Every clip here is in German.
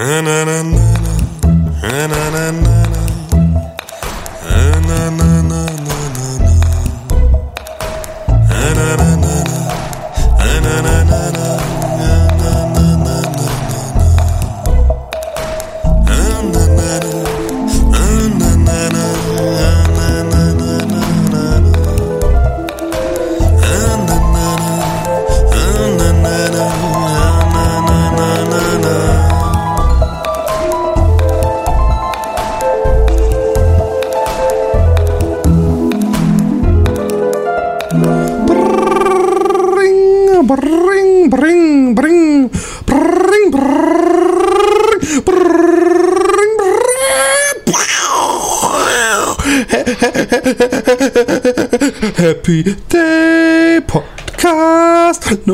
na na na na na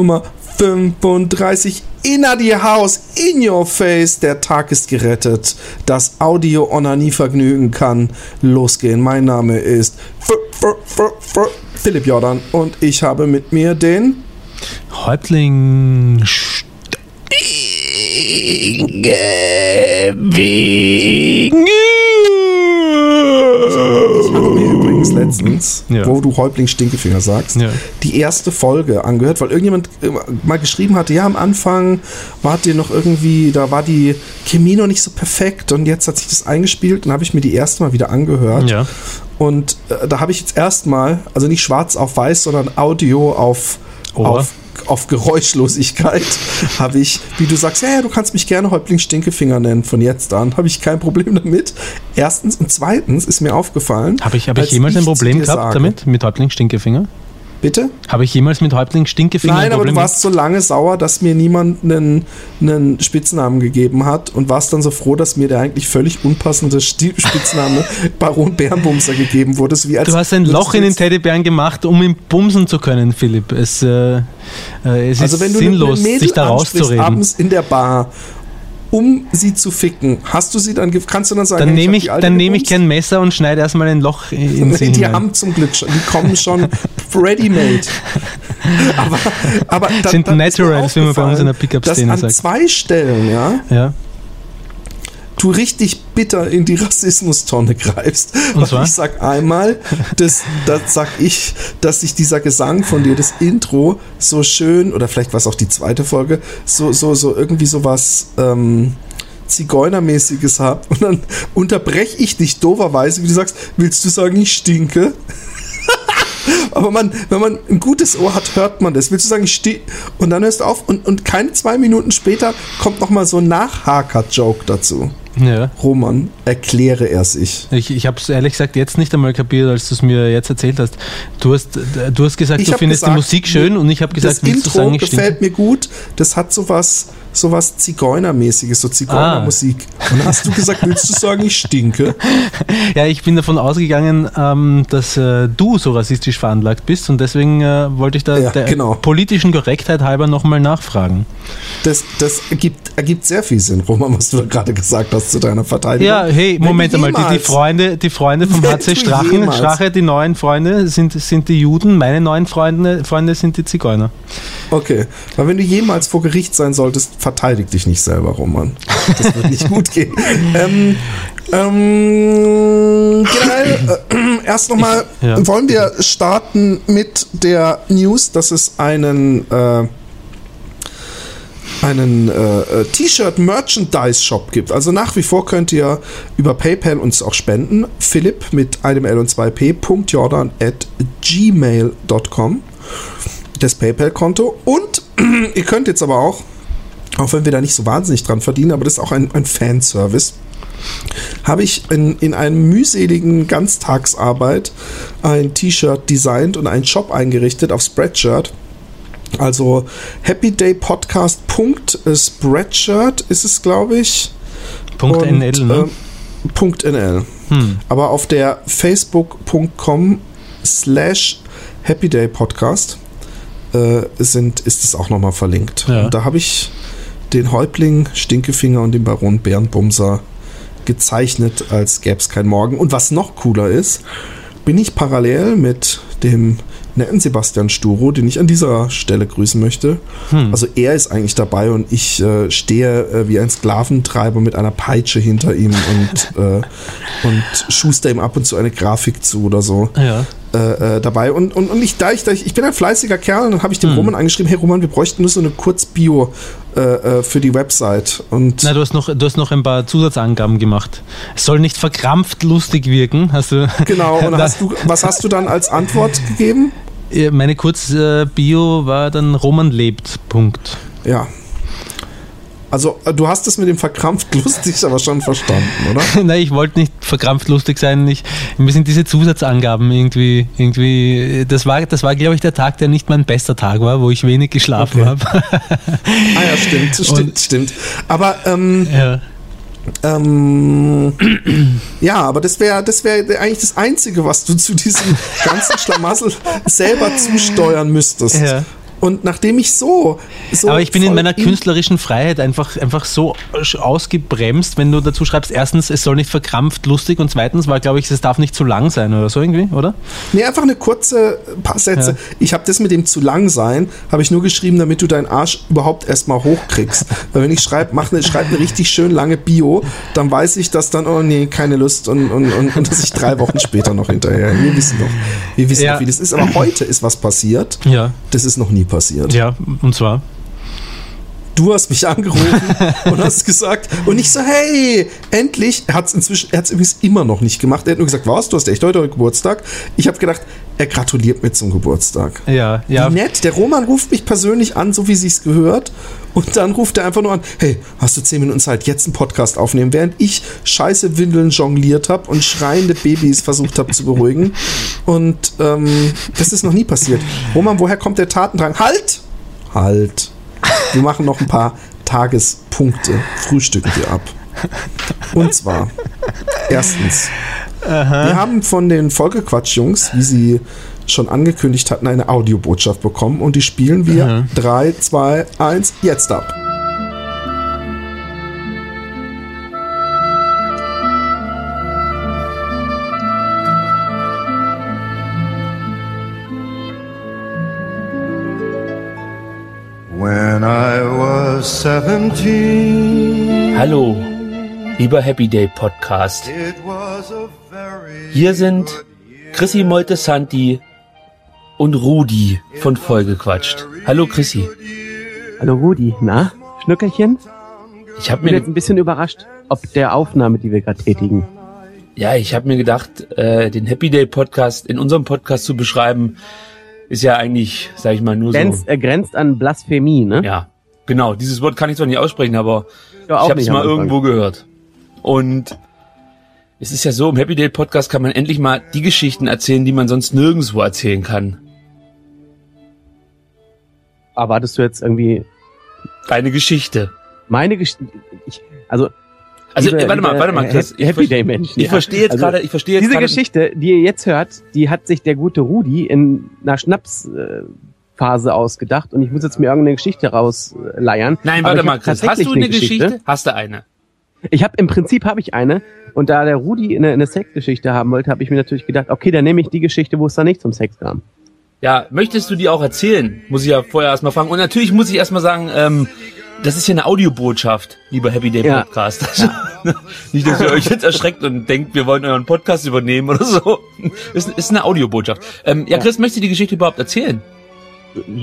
Nummer 35 Inna die Haus, in your face. Der Tag ist gerettet. Das Audio-Onanie-Vergnügen kann losgehen. Mein Name ist F F F F Philipp Jordan und ich habe mit mir den Häuptling. Ich habe mir übrigens letztens, Ja. wo du Häuptling Stinkefinger sagst, Ja. die erste Folge angehört, weil irgendjemand äh, mal geschrieben hatte, ja, am Anfang wart ihr noch irgendwie, da war die Chemie noch nicht so perfekt und jetzt hat sich das eingespielt und habe ich mir die erste mal wieder angehört. Ja. Und äh, da habe ich jetzt erstmal, also nicht schwarz auf weiß, sondern Audio auf, Ohr. auf, auf Geräuschlosigkeit, habe ich, wie du sagst, ja, ja, du kannst mich gerne Häuptling Stinkefinger nennen von jetzt an, habe ich kein Problem damit. Erstens und zweitens ist mir aufgefallen. Habe ich, hab ich als jemals ein Problem gehabt sage- damit? Mit Häuptling Stinkefinger? Bitte? Habe ich jemals mit Häuptling Stinkefinger Nein, ein aber Problem du warst so lange sauer, dass mir niemand einen, einen Spitznamen gegeben hat und warst dann so froh, dass mir der eigentlich völlig unpassende Spitzname Baron Bärenbumser gegeben wurde. So Du hast ein Loch in den Teddybären gemacht, um ihn bumsen zu können, Philipp. Es, äh, äh, es Also ist wenn du sinnlos, sich da rauszureden. abends in der Bar, um sie zu ficken, hast du sie dann, kannst du dann sagen, Dann hey, nehme ich, Alte dann nehme ich kein Messer und schneide erstmal ein Loch in sie Die hinein. haben zum Glück schon, die kommen schon ready-made. Aber, aber dann, Sind dann Naturals, wie man bei uns in der Pickup-Szene dass an sagt. zwei Stellen, ja, Ja. Du richtig bitter in die Rassismustonne greifst. Und zwar? ich sag einmal, das, das sag ich, dass sich dieser Gesang von dir, das Intro, so schön, oder vielleicht war es auch die zweite Folge, so, so, so irgendwie sowas, ähm, Zigeunermäßiges hab und dann unterbreche ich dich doverweise, wie du sagst, willst du sagen, ich stinke? Aber man, wenn man ein gutes Ohr hat, hört man das. Willst du sagen, ich stehe und dann hörst du auf und, und keine zwei Minuten später kommt noch mal so ein Nachhaker-Joke dazu. Ja. Roman, erkläre er sich. Ich, ich habe es ehrlich gesagt jetzt nicht einmal kapiert, als du es mir jetzt erzählt hast. Du hast, du hast gesagt, Ich du findest gesagt, die Musik schön und ich habe gesagt, das Intro sagen, ich stinke? gefällt mir gut. Das hat sowas, sowas Zigeunermäßiges, so Zigeunermusik. Ah. Und dann hast du gesagt, willst du sagen, ich stinke? Ja, ich bin davon ausgegangen, ähm, dass äh, du so rassistisch veranlagt bist und deswegen äh, wollte ich da Ja, der genau. politischen Korrektheit halber nochmal nachfragen. Das, das ergibt, ergibt sehr viel Sinn, Roman, was du gerade gesagt hast zu deiner Verteidigung. Ja, hey, Moment einmal, die, die Freunde, die Freunde vom HC Strachen, jemals- Strache, die neuen Freunde sind, sind die Juden, meine neuen Freunde, Freunde sind die Zigeuner. Okay, weil wenn du jemals vor Gericht sein solltest, verteidig dich nicht selber, Roman. Das wird nicht gut gehen. Ähm, ähm, generell, äh, erst nochmal, ja. wollen wir starten mit der News, dass es einen, äh, einen äh, T-Shirt-Merchandise-Shop gibt. Also nach wie vor könnt ihr über PayPal uns auch spenden. Philipp mit einem L und 2P. Jordan at gmail.com das PayPal-Konto. Und ihr könnt jetzt aber auch, auch wenn wir da nicht so wahnsinnig dran verdienen, aber das ist auch ein, ein Fanservice, habe ich in, in einem mühseligen Ganztagsarbeit ein T-Shirt designt und einen Shop eingerichtet auf Spreadshirt. Also happydaypodcast.spreadshirt ist es, glaube ich. Punkt Und, NL, ne? Punkt NL. Hm. Aber auf der facebook.com slash happydaypodcast äh, sind, ist es auch nochmal verlinkt. Ja. Und da habe ich den Häuptling Stinkefinger und den Baron Bärenbumser gezeichnet, als gäbe es kein Morgen. Und was noch cooler ist, bin ich parallel mit dem netten Sebastian Sturo, den ich an dieser Stelle grüßen möchte. Hm. Also er ist eigentlich dabei und ich äh, stehe äh, wie ein Sklaventreiber mit einer Peitsche hinter ihm und, äh, und schuster ihm ab und zu eine Grafik zu oder so. Ja. Äh, äh, dabei. Und, und, und ich, da ich, da ich, ich bin ein fleißiger Kerl, und dann habe ich dem hm. Roman angeschrieben, hey Roman, wir bräuchten nur so eine Kurzbio äh, äh, für die Website. Und Na, du hast, noch, du hast noch ein paar Zusatzangaben gemacht. Es soll nicht verkrampft lustig wirken, hast du. Genau, und hast du, was hast du dann als Antwort gegeben? Meine Kurzbio war dann Roman lebt. Punkt. Ja, also, äh, du hast es mit dem verkrampft lustig aber schon verstanden, oder? Nein, ich wollte nicht verkrampft lustig sein. Ich, mir sind diese Zusatzangaben irgendwie, irgendwie, das war, das war, glaube ich, der Tag, der nicht mein bester Tag war, wo ich wenig geschlafen okay. habe. ah ja, stimmt, stimmt, Und, stimmt. Aber, ähm, ja. Ähm, ja, aber das wäre das wäre eigentlich das Einzige, was du zu diesem ganzen Schlamassel selber zusteuern müsstest. Ja. Und nachdem ich so. so Aber ich bin in meiner künstlerischen Freiheit einfach, einfach so ausgebremst, wenn du dazu schreibst, erstens, es soll nicht verkrampft lustig und zweitens war, glaube ich, es darf nicht zu lang sein oder so irgendwie, oder? Nee, einfach eine kurze paar Sätze. Ja. Ich habe das mit dem zu lang sein, habe ich nur geschrieben, damit du deinen Arsch überhaupt erstmal hochkriegst. Weil wenn ich schreibe, mach eine, schreib eine richtig schön lange Bio, dann weiß ich, dass dann, oh nee, keine Lust und, und, und, und dass ich drei Wochen später noch hinterher. Wir wissen doch, wir wissen ja. doch, wie das ist. Aber heute ist was passiert. Ja. Das ist noch nie passiert. Ja, und zwar? Du hast mich angerufen und hast gesagt, und ich so, hey, endlich. Er hat es inzwischen, er hat es übrigens immer noch nicht gemacht. Er hat nur gesagt, was, du hast echt heute Geburtstag. Ich habe gedacht, er gratuliert mir zum Geburtstag. Ja, ja. Wie nett. Der Roman ruft mich persönlich an, so wie sich's gehört. Und dann ruft er einfach nur an, hey, hast du zehn Minuten Zeit, jetzt einen Podcast aufnehmen, während ich scheiße Windeln jongliert habe und schreiende Babys versucht habe zu beruhigen. Und ähm, das ist noch nie passiert. Roman, woher kommt der Tatendrang? Halt! Halt. Wir machen noch ein paar Tagespunkte, frühstücken wir ab. Und zwar, erstens, Aha. wir haben von den Folgequatsch-Jungs, wie sie schon angekündigt hatten, eine Audiobotschaft bekommen und die spielen wir 3, 2, 1, jetzt ab. When I was 17. Hallo, lieber Happy Day Podcast. Hier sind Chrissy Moltesanti und Rudi von Vollgequatscht. Hallo Chrissy. Hallo Rudi, na, Schnückerchen? Ich habe mir jetzt ein bisschen überrascht, ob der Aufnahme, die wir gerade tätigen. Ja, ich habe mir gedacht, äh, den Happy Day Podcast in unserem Podcast zu beschreiben, ist ja eigentlich, sag ich mal, nur grenzt, so. Er grenzt an Blasphemie, ne? Ja, genau. Dieses Wort kann ich zwar nicht aussprechen, aber ja, ich habe es mal irgendwo gehört. Und es ist ja so, im Happy Day Podcast kann man endlich mal die Geschichten erzählen, die man sonst nirgendwo erzählen kann. Erwartest du jetzt irgendwie deine Geschichte? Meine Geschichte. Also also liebe, warte mal, warte mal, Chris. Ich Happy Day Menschen. Ich ja. verstehe jetzt also, gerade, ich verstehe jetzt Diese Geschichte, die ihr jetzt hört, die hat sich der gute Rudi in einer Schnapsphase ausgedacht und ich muss jetzt mir irgendeine Geschichte rausleiern. Nein, warte mal, Chris, hast du eine Geschichte? Geschichte? Hast du eine? Ich habe im Prinzip habe ich eine und da der Rudi eine, eine Sexgeschichte haben wollte, habe ich mir natürlich gedacht, okay, dann nehme ich die Geschichte, wo es da nicht zum Sex kam. Ja, möchtest du die auch erzählen? Muss ich ja vorher erstmal fragen. Und natürlich muss ich erstmal sagen, ähm, das ist ja eine Audiobotschaft, lieber Happy Day Podcast. Ja. Also, nicht, dass ihr euch jetzt erschreckt und denkt, wir wollen euren Podcast übernehmen oder so. Ist, ist eine Audiobotschaft. Ähm, ja, Chris, möchtest du die Geschichte überhaupt erzählen?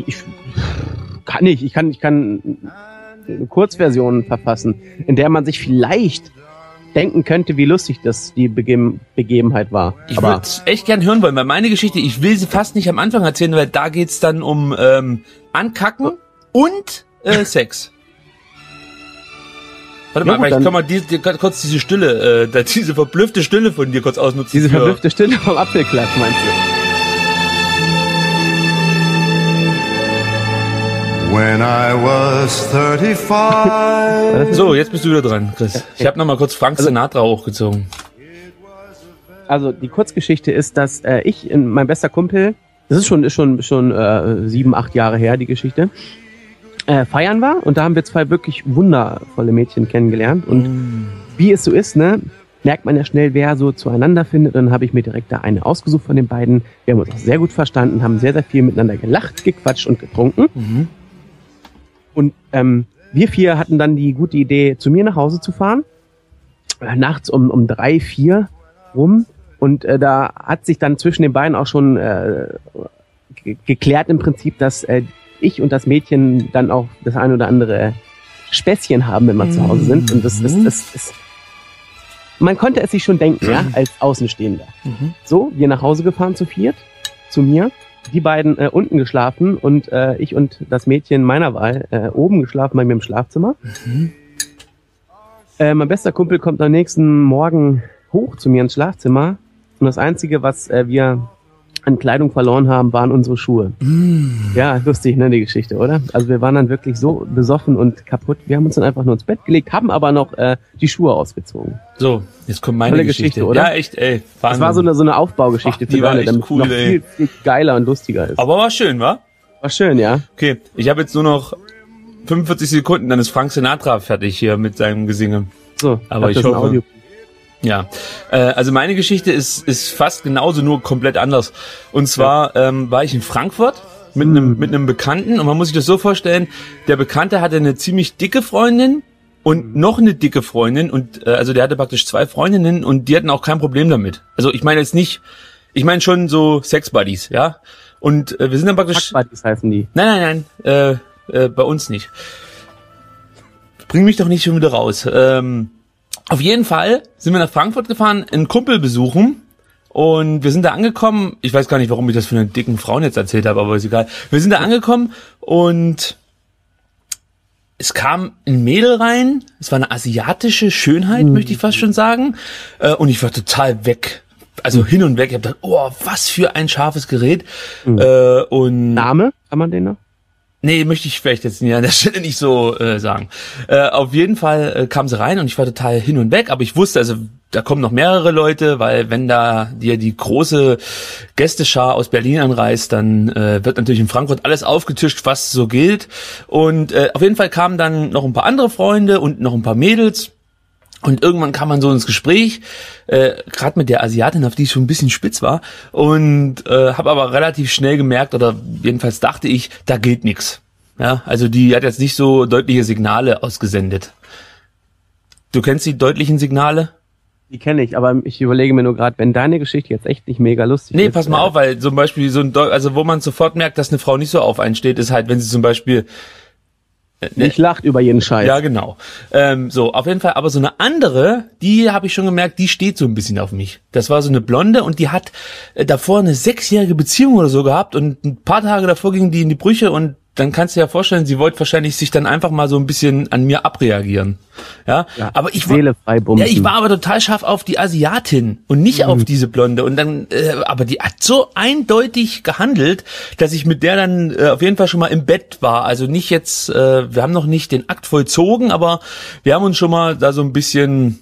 Ich kann nicht. Ich kann, ich kann eine Kurzversion verfassen, in der man sich vielleicht denken könnte, wie lustig das die Bege Begebenheit war. Ich würde echt gern hören wollen, weil meine Geschichte, ich will sie fast nicht am Anfang erzählen, weil da geht's dann um ähm, Ankacken und äh, Sex. Warte mal, ja, vielleicht kann man die, die, kurz diese Stille, äh, diese verblüffte Stille von dir kurz ausnutzen. Diese verblüffte Stille vom Apfelklatsch, meinst du? When I was 35. so, jetzt bist du wieder dran, Chris. Ich habe noch mal kurz Frank also, Sinatra hochgezogen. Also die Kurzgeschichte ist, dass äh, ich, in, mein bester Kumpel, das ist schon ist schon schon äh, sieben, acht Jahre her die Geschichte, äh, feiern war und da haben wir zwei wirklich wundervolle Mädchen kennengelernt und mm. wie es so ist, ne? merkt man ja schnell, wer so zueinander findet. Und dann habe ich mir direkt da eine ausgesucht von den beiden. Wir haben uns auch sehr gut verstanden, haben sehr, sehr viel miteinander gelacht, gequatscht und getrunken. Mhm. Und ähm, wir vier hatten dann die gute Idee, zu mir nach Hause zu fahren. Äh, nachts um, um drei, vier rum. Und äh, da hat sich dann zwischen den beiden auch schon äh, ge- geklärt im Prinzip, dass äh, ich und das Mädchen dann auch das ein oder andere Späßchen haben, wenn wir zu Hause sind. Und das ist, das ist man konnte es sich schon denken, ja, als Außenstehender. Mhm. So, wir nach Hause gefahren zu viert, zu mir, die beiden äh, unten geschlafen und äh, ich und das Mädchen meiner Wahl äh, oben geschlafen bei mir im Schlafzimmer. Äh, mein bester Kumpel kommt am nächsten Morgen hoch zu mir ins Schlafzimmer und das Einzige, was äh, wir an Kleidung verloren haben, waren unsere Schuhe. Ja, lustig, ne, die Geschichte, oder? Also wir waren dann wirklich so besoffen und kaputt. Wir haben uns dann einfach nur ins Bett gelegt, haben aber noch äh, die Schuhe ausgezogen. So, jetzt kommt meine Tolle Geschichte. Geschichte, oder? Ja, echt, ey. Das Wahnsinn. war so eine, so eine Aufbaugeschichte Ach, die für war echt damit cool, noch ey. viel, viel geiler und lustiger ist. Aber war schön, wa? War schön, ja. Okay, ich habe jetzt nur noch 45 Sekunden, dann ist Frank Sinatra fertig hier mit seinem Gesinge. So, Aber ich das ein hoffe- Audio. Ja, äh, also meine Geschichte ist, ist fast genauso, nur komplett anders. Und zwar ähm, war ich in Frankfurt mit einem mit einem Bekannten und man muss sich das so vorstellen, der Bekannte hatte eine ziemlich dicke Freundin und noch eine dicke Freundin und äh, also der hatte praktisch zwei Freundinnen und die hatten auch kein Problem damit. Also ich meine jetzt nicht, ich meine schon so Sex Buddies, ja. Und äh, wir sind dann praktisch Fuckbuddies heißen die. Nein, nein, nein, äh, äh, bei uns nicht. Bring mich doch nicht schon wieder raus. Ähm, auf jeden Fall sind wir nach Frankfurt gefahren, einen Kumpel besuchen. Und wir sind da angekommen. Ich weiß gar nicht, warum ich das für einen dicken Frauen jetzt erzählt habe, aber ist egal. Wir sind da angekommen und es kam ein Mädel rein. Es war eine asiatische Schönheit, möchte ich fast schon sagen. Äh, Und ich war total weg. Also hin und weg. Ich habe gedacht, oh, was für ein scharfes Gerät. Äh, und Name? Kann man den noch? Nee, möchte ich vielleicht jetzt an der Stelle nicht so äh, sagen. Äh, auf jeden Fall äh, kam sie rein und ich war total hin und weg, aber ich wusste, also da kommen noch mehrere Leute, weil wenn da dir die große Gästeschar aus Berlin anreist, dann äh, wird natürlich in Frankfurt alles aufgetischt, was so gilt. Und äh, auf jeden Fall kamen dann noch ein paar andere Freunde und noch ein paar Mädels. Und irgendwann kam man so ins Gespräch, äh, gerade mit der Asiatin, auf die ich schon ein bisschen spitz war, und äh, habe aber relativ schnell gemerkt, oder jedenfalls dachte ich, da geht nix. Ja, also die hat jetzt nicht so deutliche Signale ausgesendet. Du kennst die deutlichen Signale? Die kenne ich, aber ich überlege mir nur gerade, wenn deine Geschichte jetzt echt nicht mega lustig Nee, ist. pass mal äh, auf, weil zum Beispiel so ein, Deu also wo man sofort merkt, dass eine Frau nicht so auf einen steht, ist halt, wenn sie zum Beispiel Ich lacht über jeden Scheiß. Ja, genau. Ähm, so, auf jeden Fall. Aber so eine andere, die habe ich schon gemerkt, die steht so ein bisschen auf mich. Das war so eine Blonde und die hat äh, davor eine sechsjährige Beziehung oder so gehabt und ein paar Tage davor ging die in die Brüche und dann kannst du dir ja vorstellen, sie wollte wahrscheinlich sich dann einfach mal so ein bisschen an mir abreagieren. Ja, Ja, aber ich war, ja, ich war aber total scharf auf die Asiatin und nicht auf diese Blonde. Und dann, äh, aber die hat so eindeutig gehandelt, dass ich mit der dann äh, auf jeden Fall schon mal im Bett war. Also nicht jetzt, äh, wir haben noch nicht den Akt vollzogen, aber wir haben uns schon mal da so ein bisschen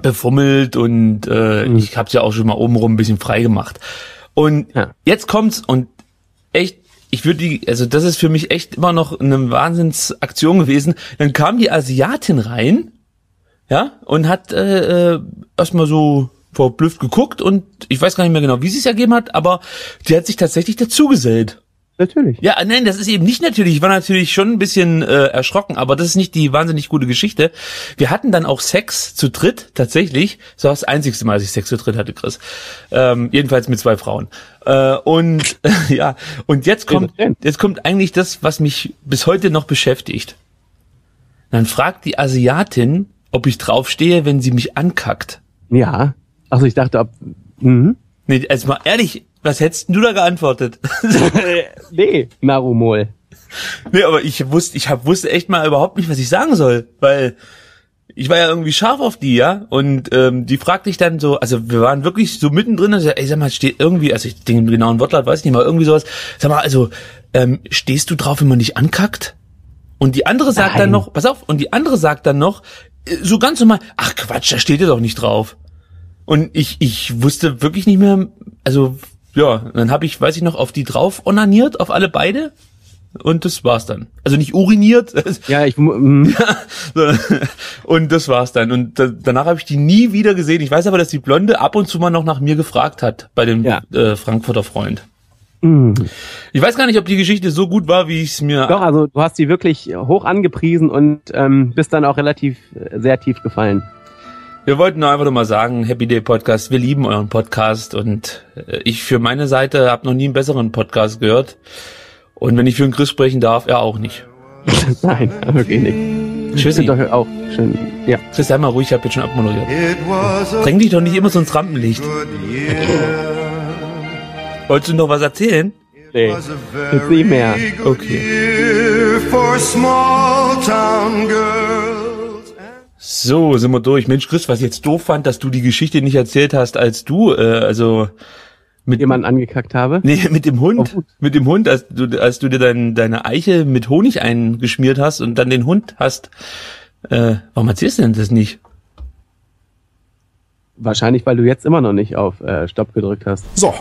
befummelt und äh, ich habe ja auch schon mal obenrum ein bisschen frei gemacht. Und Ja. jetzt kommt's und echt, ich würde die, also das ist für mich echt immer noch eine Wahnsinnsaktion gewesen. Dann kam die Asiatin rein, ja, und hat äh, äh, erstmal so verblüfft geguckt und ich weiß gar nicht mehr genau, wie sie es ergeben hat, aber die hat sich tatsächlich dazugesellt. Natürlich. Ja, nein, das ist eben nicht natürlich. Ich war natürlich schon ein bisschen äh, erschrocken, aber das ist nicht die wahnsinnig gute Geschichte. Wir hatten dann auch Sex zu dritt, tatsächlich. Das war das einzigste Mal, dass ich Sex zu dritt hatte, Chris. Ähm, jedenfalls mit zwei Frauen. Äh, und ja, und jetzt kommt, jetzt kommt eigentlich das, was mich bis heute noch beschäftigt. Dann fragt die Asiatin, ob ich draufstehe, wenn sie mich ankackt. Ja. Also ich dachte, ob. Mhm. Nee, also mal ehrlich, was hättest du da geantwortet? Nee, Narumol. Nee, aber ich wusste, ich hab, wusste echt mal überhaupt nicht, was ich sagen soll, weil ich war ja irgendwie scharf auf die, ja, und ähm, die fragte ich dann so, also wir waren wirklich so mittendrin, also, ey, sag mal, steht irgendwie, also ich den genauen Wortlaut weiß ich nicht mal, irgendwie sowas, sag mal, also ähm, stehst du drauf, wenn man dich ankackt? Und die andere sagt Nein. dann noch, pass auf, und die andere sagt dann noch, äh, so ganz normal, ach Quatsch, da steht ja doch nicht drauf. Und ich, ich wusste wirklich nicht mehr, also ja, dann habe ich, weiß ich noch, auf die drauf onaniert, auf alle beide. und das war's dann. Also nicht uriniert. Ja, ich. Mm. und das war's dann. Und da, danach habe ich die nie wieder gesehen. Ich weiß aber, dass die Blonde ab und zu mal noch nach mir gefragt hat bei dem Ja. äh, Frankfurter Freund. Mm. Ich weiß gar nicht, ob die Geschichte so gut war, wie ich es mir. Doch, also du hast sie wirklich hoch angepriesen und ähm, bist dann auch relativ äh, sehr tief gefallen. Wir wollten nur einfach nur mal sagen, Happy Day Podcast, wir lieben euren Podcast und äh, ich für meine Seite habe noch nie einen besseren Podcast gehört. Und wenn ich für den Chris sprechen darf, er auch nicht. Nein, wirklich nicht. Nicht. doch auch schön. Ja. Chris, sei mal ruhig, ich habe jetzt schon abmoderiert. It was a Dräng dich doch nicht immer so ins Rampenlicht. Wolltest du noch was erzählen? Nee. Was a Jetzt nicht mehr. Okay. So, sind wir durch. Mensch, Chris, was ich jetzt doof fand, dass du die Geschichte nicht erzählt hast, als du, äh, also mit Jemanden angekackt habe. Nee, mit dem Hund. Oh, mit dem Hund, als du, als du dir dein, deine Eiche mit Honig eingeschmiert hast und dann den Hund hast. Äh, warum erzählst du denn das nicht? Wahrscheinlich, weil du jetzt immer noch nicht auf äh, Stopp gedrückt hast. So.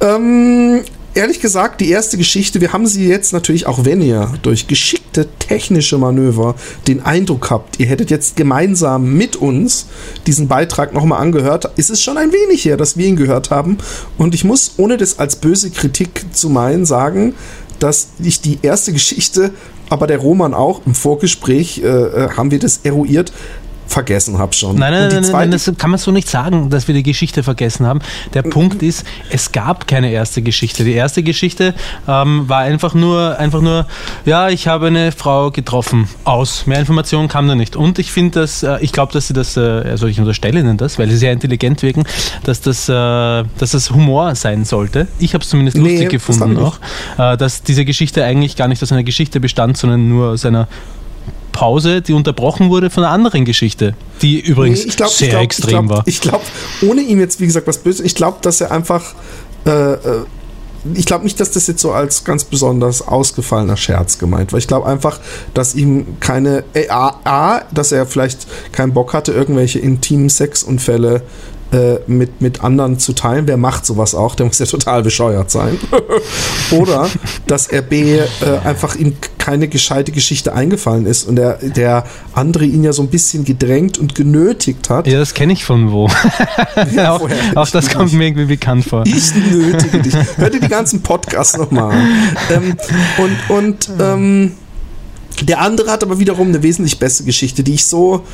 Ähm, ehrlich gesagt, die erste Geschichte, wir haben sie jetzt natürlich, auch wenn ihr durch geschickte technische Manöver den Eindruck habt, ihr hättet jetzt gemeinsam mit uns diesen Beitrag nochmal angehört, ist es schon ein wenig her, dass wir ihn gehört haben. Und ich muss, ohne das als böse Kritik zu meinen, sagen, dass ich die erste Geschichte, aber der Roman auch im Vorgespräch äh, äh, haben wir das eruiert, vergessen hab schon. Nein, nein, nein, nein, das kann man so nicht sagen, dass wir die Geschichte vergessen haben. Der Punkt ist, es gab keine erste Geschichte. Die erste Geschichte ähm, war einfach nur, einfach nur, ja, ich habe eine Frau getroffen. Aus. Mehr Informationen kam da nicht. Und ich finde das, äh, ich glaube, dass sie das, äh, also ich unterstelle ihnen das, weil sie sehr intelligent wirken, dass das, äh, dass das Humor sein sollte. Ich habe es zumindest Nee, lustig das gefunden auch, äh, dass diese Geschichte eigentlich gar nicht aus einer Geschichte bestand, sondern nur aus einer Pause, die unterbrochen wurde von einer anderen Geschichte, die übrigens Nee, ich glaub, sehr ich glaub, extrem ich glaub, war. Ich glaube, ohne ihm jetzt, wie gesagt, was Böses, ich glaube, dass er einfach. Äh, äh, ich glaube nicht, dass das jetzt so als ganz besonders ausgefallener Scherz gemeint war. Ich glaube einfach, dass ihm keine. Äh, A, A, dass er vielleicht keinen Bock hatte, irgendwelche intimen Sexunfälle äh, mit, mit anderen zu teilen. Wer macht sowas auch? Der muss ja total bescheuert sein. Oder dass er B äh, einfach ihm keine gescheite Geschichte eingefallen ist und der, der andere ihn ja so ein bisschen gedrängt und genötigt hat. Ja, das kenne ich von wo. Ja, auch, auch das kommt mir irgendwie bekannt vor. Ich nötige dich. Hör dir die ganzen Podcasts nochmal an. Ähm, und und ähm, der andere hat aber wiederum eine wesentlich bessere Geschichte, die ich so.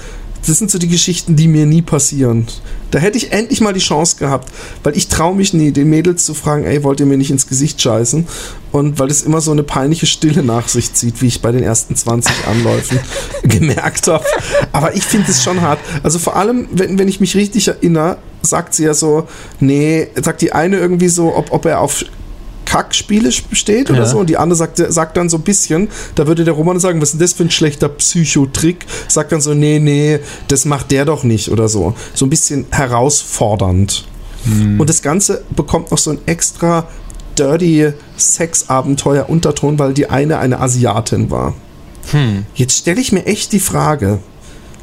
Das sind so die Geschichten, die mir nie passieren. Da hätte ich endlich mal die Chance gehabt, weil ich traue mich nie, den Mädels zu fragen, ey, wollt ihr mir nicht ins Gesicht scheißen? Und weil es immer so eine peinliche Stille nach sich zieht, wie ich bei den ersten 20 Anläufen gemerkt habe. Aber ich finde es schon hart. Also vor allem, wenn, wenn ich mich richtig erinnere, sagt sie ja so, nee, sagt die eine irgendwie so, ob, ob er auf Kackspiele steht oder Ja. so und die andere sagt, sagt dann so ein bisschen, da würde der Roman sagen, was ist denn das für ein schlechter Psychotrick? Sagt dann so, nee, nee, das macht der doch nicht oder so. So ein bisschen herausfordernd. Und das Ganze bekommt noch so ein extra dirty Sexabenteuer-Unterton, weil die eine eine Asiatin war. Jetzt stelle ich mir echt die Frage.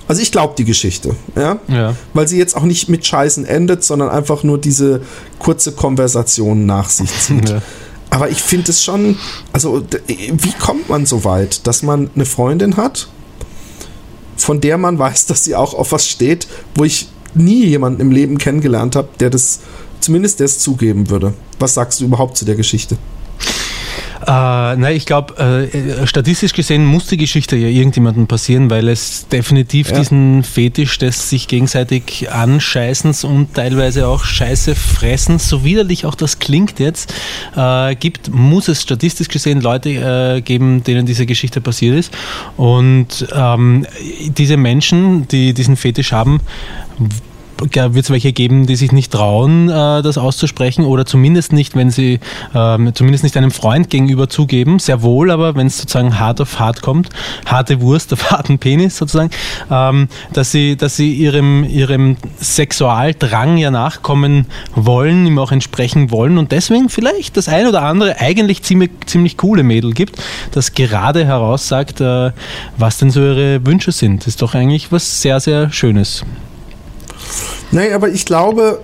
Also ich glaube die Geschichte, ja? Ja. Weil sie jetzt auch nicht mit Scheißen endet, sondern einfach nur diese kurze Konversation nach sich zieht. Ja. Aber ich finde es schon, also wie kommt man so weit, dass man eine Freundin hat, von der man weiß, dass sie auch auf was steht, wo ich nie jemanden im Leben kennengelernt habe, der das zumindest das zugeben würde. Was sagst du überhaupt zu der Geschichte? Äh, nein, ich glaube, äh, statistisch gesehen muss die Geschichte ja irgendjemandem passieren, weil es definitiv Ja. diesen Fetisch des sich gegenseitig Anscheißens und teilweise auch Scheiße fressens, so widerlich auch das klingt jetzt, äh, gibt, muss es statistisch gesehen Leute äh, geben, denen diese Geschichte passiert ist. Und ähm, diese Menschen, die diesen Fetisch haben, wird es welche geben, die sich nicht trauen, äh, das auszusprechen oder zumindest nicht, wenn sie ähm, zumindest nicht einem Freund gegenüber zugeben, sehr wohl, aber wenn es sozusagen hart auf hart kommt, harte Wurst auf harten Penis sozusagen, ähm, dass sie, dass sie ihrem, ihrem Sexualdrang ja nachkommen wollen, ihm auch entsprechen wollen und deswegen vielleicht das ein oder andere eigentlich ziemlich, ziemlich coole Mädel gibt, das gerade heraus sagt, äh, was denn so ihre Wünsche sind. Das ist doch eigentlich was sehr, sehr Schönes. Nein, aber ich glaube,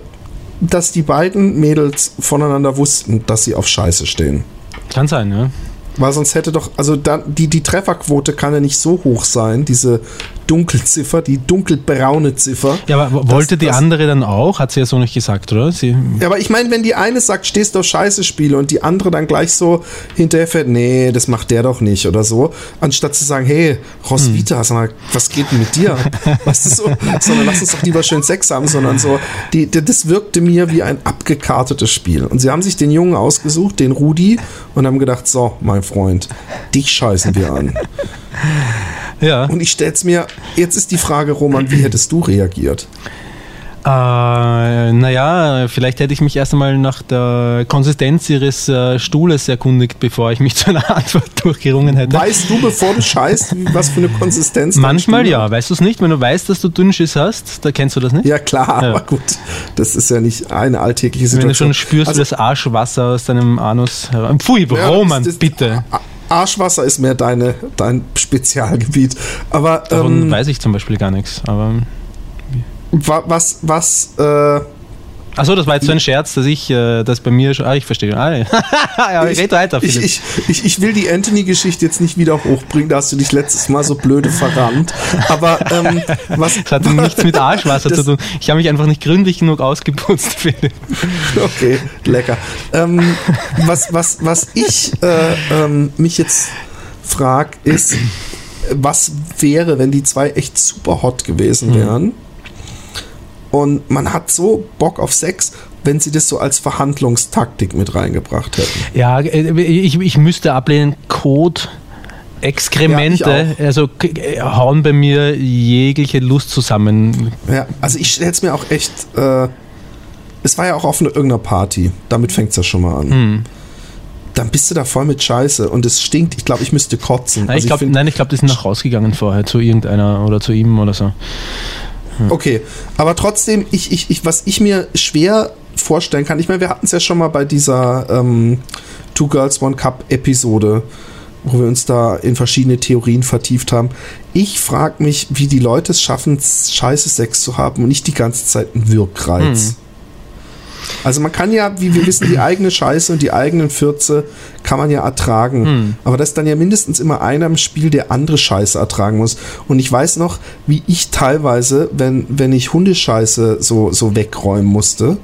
dass die beiden Mädels voneinander wussten, dass sie auf Scheiße stehen. Kann sein, ja. Weil sonst hätte doch, also dann, die, die Trefferquote kann ja nicht so hoch sein, diese Dunkelziffer, die dunkelbraune Ziffer. Ja, aber Das- wollte die das- andere dann auch? Hat sie ja so nicht gesagt, oder? Sie, Ja, aber ich meine, wenn die eine sagt, stehst du auf scheiße Spiele und die andere dann gleich so hinterher fährt, nee, das macht der doch nicht oder so, anstatt zu sagen, hey, Roswitha, sag mal, was geht denn mit dir? Weißt du so, sondern lass uns doch lieber schön Sex haben, sondern so, die, die, das wirkte mir wie ein abgekartetes Spiel. Und sie haben sich den Jungen ausgesucht, den Rudi, und haben gedacht, so, mein Freund, dich scheißen wir an. Ja. Und ich stell's mir, jetzt ist die Frage, Roman, wie hättest du reagiert? Äh, naja, vielleicht hätte ich mich erst einmal nach der Konsistenz ihres äh, Stuhles erkundigt, bevor ich mich zu einer Antwort durchgerungen hätte. Weißt du, bevor du scheißt, was für eine Konsistenz Manchmal ja, hat? weißt du es nicht? Wenn du weißt, dass du Dünnschiss hast, da kennst du das nicht? Ja, klar, Ja. aber gut. Das ist ja nicht eine alltägliche Wenn du Situation. schon spürst, Also, das Arschwasser aus deinem Anus heran. Pfui, ja, Roman, bitte. Arschwasser ist mehr deine, dein Spezialgebiet. Aber Davon ähm, weiß ich zum Beispiel gar nichts. Aber wa- was, was, äh, Achso, das war jetzt so ein Scherz, dass ich, äh, das bei mir schon. Ah, ich verstehe. Ah, ja, ja red weiter, ich, ich, ich, ich will die Anthony-Geschichte jetzt nicht wieder hochbringen, da hast du dich letztes Mal so blöde verrannt. Aber ähm, was. das hatte nichts mit Arschwasser zu tun. Ich habe mich einfach nicht gründlich genug ausgeputzt, Philipp. Okay, lecker. Ähm, was, was, was ich äh, ähm, mich jetzt frag, ist, was wäre, wenn die zwei echt super hot gewesen wären? Und man hat so Bock auf Sex, wenn sie das so als Verhandlungstaktik mit reingebracht hätten. Ja, äh, ich, ich müsste ablehnen, Kot. Exkremente, Ja, also äh, hauen bei mir jegliche Lust zusammen. Ja, also ich stell's mir auch echt. Äh, es war ja auch auf einer irgendeiner Party. Damit fängt's ja schon mal an. Hm. Dann bist du da voll mit Scheiße und es stinkt. Ich glaube, ich müsste kotzen. Nein, Also ich glaub, glaube, die sind noch rausgegangen vorher zu irgendeiner oder zu ihm oder so. Okay, aber trotzdem, ich, ich, ich, was ich mir schwer vorstellen kann, ich meine, wir hatten es ja schon mal bei dieser ähm, Two Girls One Cup Episode, wo wir uns da in verschiedene Theorien vertieft haben. Ich frage mich, wie die Leute es schaffen, scheiße Sex zu haben und nicht die ganze Zeit einen Wirkreiz. Also man kann ja, wie wir wissen, die eigene Scheiße und die eigenen Fürze kann man ja ertragen. Aber das ist dann ja mindestens immer einer im Spiel, der andere Scheiße ertragen muss. Und ich weiß noch, wie ich teilweise, wenn, wenn ich Hundescheiße so, so wegräumen musste,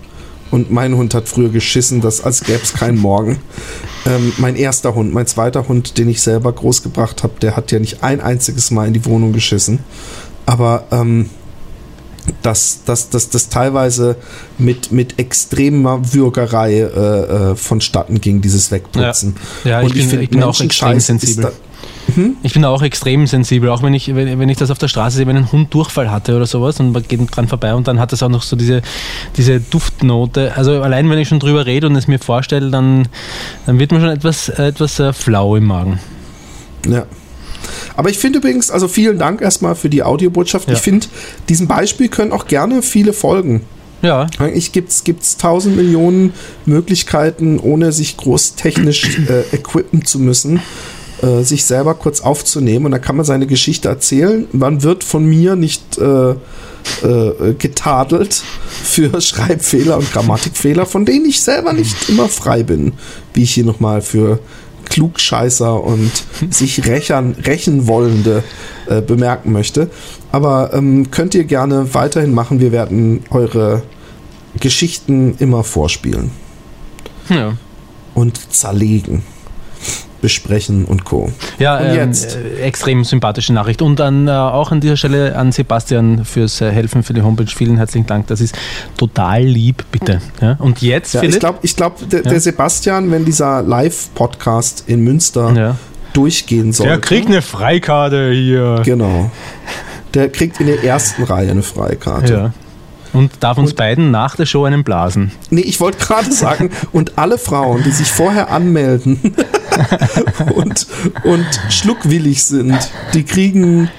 und mein Hund hat früher geschissen, dass, als gäbe es keinen Morgen. Ähm, mein erster Hund, mein zweiter Hund, den ich selber großgebracht habe, der hat ja nicht ein einziges Mal in die Wohnung geschissen. Aber ähm, dass das, das, das teilweise mit, mit extremer Würgerei äh, äh, vonstatten ging, dieses Wegputzen. Ja, ich bin- find, ich bin auch extrem sensibel. ist Ich bin auch extrem sensibel, auch wenn ich, wenn, wenn ich das auf der Straße sehe, wenn ein Hund Durchfall hatte oder sowas und man geht dran vorbei und dann hat es auch noch so diese, diese Duftnote. Also allein wenn ich schon drüber rede und es mir vorstelle, dann, dann wird man schon etwas, etwas äh, flau im Magen. Ja. Aber ich finde übrigens, also vielen Dank erstmal für die Audiobotschaft. Ja. Ich finde, diesem Beispiel können auch gerne viele folgen. Ja, Eigentlich gibt es tausend Millionen Möglichkeiten, ohne sich groß technisch äh, equippen zu müssen, äh, sich selber kurz aufzunehmen. Und dann kann man seine Geschichte erzählen. Man wird von mir nicht äh, äh, getadelt für Schreibfehler und Grammatikfehler, von denen ich selber nicht immer frei bin, wie ich hier nochmal für Klugscheißer und sich rächern, rächen wollende äh, bemerken möchte. Aber ähm, könnt ihr gerne weiterhin machen. Wir werden eure Geschichten immer vorspielen ja. und zerlegen, besprechen und co. Ja, Und ähm, jetzt? äh, extrem sympathische Nachricht. Und dann äh, auch an dieser Stelle an Sebastian fürs äh, Helfen für die Homepage. Vielen herzlichen Dank. Das ist total lieb, bitte. Ja? Und jetzt, Ja, Philipp? ich glaube, ich glaub, der, Ja. der Sebastian, wenn dieser Live-Podcast in Münster ja. durchgehen soll. Der kriegt eine Freikarte hier. Genau. Der kriegt in der ersten Reihe eine Freikarte. Ja. Und darf uns Und- beiden nach der Show einen blasen. Nee, ich wollte gerade sagen, und alle Frauen, die sich vorher anmelden und, und schluckwillig sind, die kriegen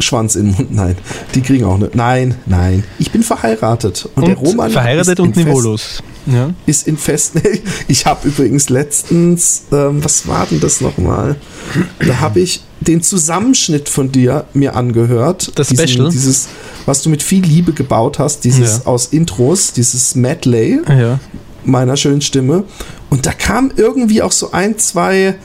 Schwanz in den Mund. Nein, die kriegen auch eine. Nein, nein. Ich bin verheiratet. Und, Und, der Roman verheiratet und niveaulos. Ja. Ist in festen. Ich habe übrigens letztens, ähm, was war denn das nochmal? Da habe ich den Zusammenschnitt von dir mir angehört. Das Special? Dieses, was du mit viel Liebe gebaut hast, dieses Ja. aus Intros, dieses Medley ja. Meiner schönen Stimme. Und da kam irgendwie auch so ein, zwei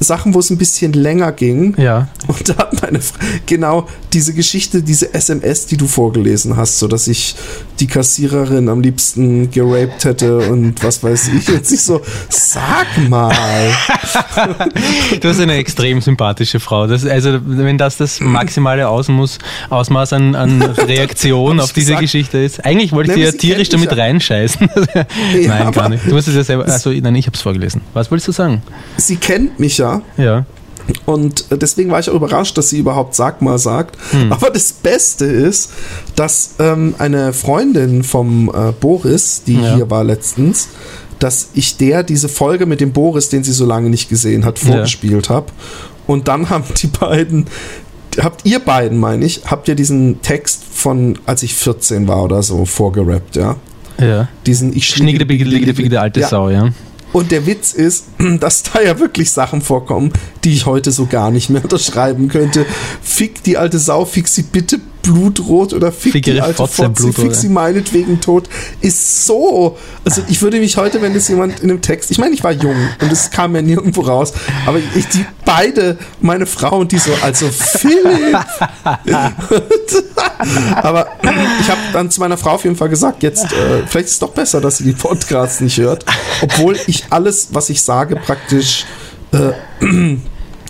Sachen, wo es ein bisschen länger ging. Ja. Und da hat meine Frau, genau diese Geschichte, diese SMS, die du vorgelesen hast, so dass ich die Kassiererin am liebsten geraped hätte und was weiß ich. Und sich so, sag mal. Du hast eine extrem sympathische Frau. Das, also, wenn das das maximale Ausmaß, Ausmaß an, an Reaktion auf diese gesagt? Geschichte ist. Eigentlich wollte ich dir ja tierisch damit ja. reinscheißen. nein, aber gar nicht. Du musst es ja selber. Also, nein, ich habe es vorgelesen. Was wolltest du sagen? Sie kennt mich ja. Ja. Und äh, deswegen war ich auch überrascht, dass sie überhaupt Sag mal sagt. Hm. Aber das Beste ist, dass ähm, eine Freundin vom äh, Boris, die Ja. hier war letztens, dass ich der diese Folge mit dem Boris, den sie so lange nicht gesehen hat, Ja. vorgespielt habe. Und dann haben die beiden, habt ihr beiden, meine ich, habt ihr diesen Text von, als ich 14 war oder so, vorgerappt, ja? Ja. Diesen Ich Schniggede, biggede, liggede, figgede, alte Ja. Sau, ja. Und der Witz ist, dass da ja wirklich Sachen vorkommen, die ich heute so gar nicht mehr unterschreiben könnte. Fick die alte Sau, fick sie bitte blutrot oder fick, Fick die alte Fotze Fotze, blutrot, fick sie meinetwegen tot. Ist so. Also ich würde mich heute, wenn das jemand in einem Text, ich meine, ich war jung und es kam ja nirgendwo raus, aber ich die beide, meine Frau und die so, also Philipp. aber ich habe dann zu meiner Frau auf jeden Fall gesagt, jetzt, äh, vielleicht ist es doch besser, dass sie die Podcasts nicht hört, obwohl ich alles, was ich sage, praktisch äh,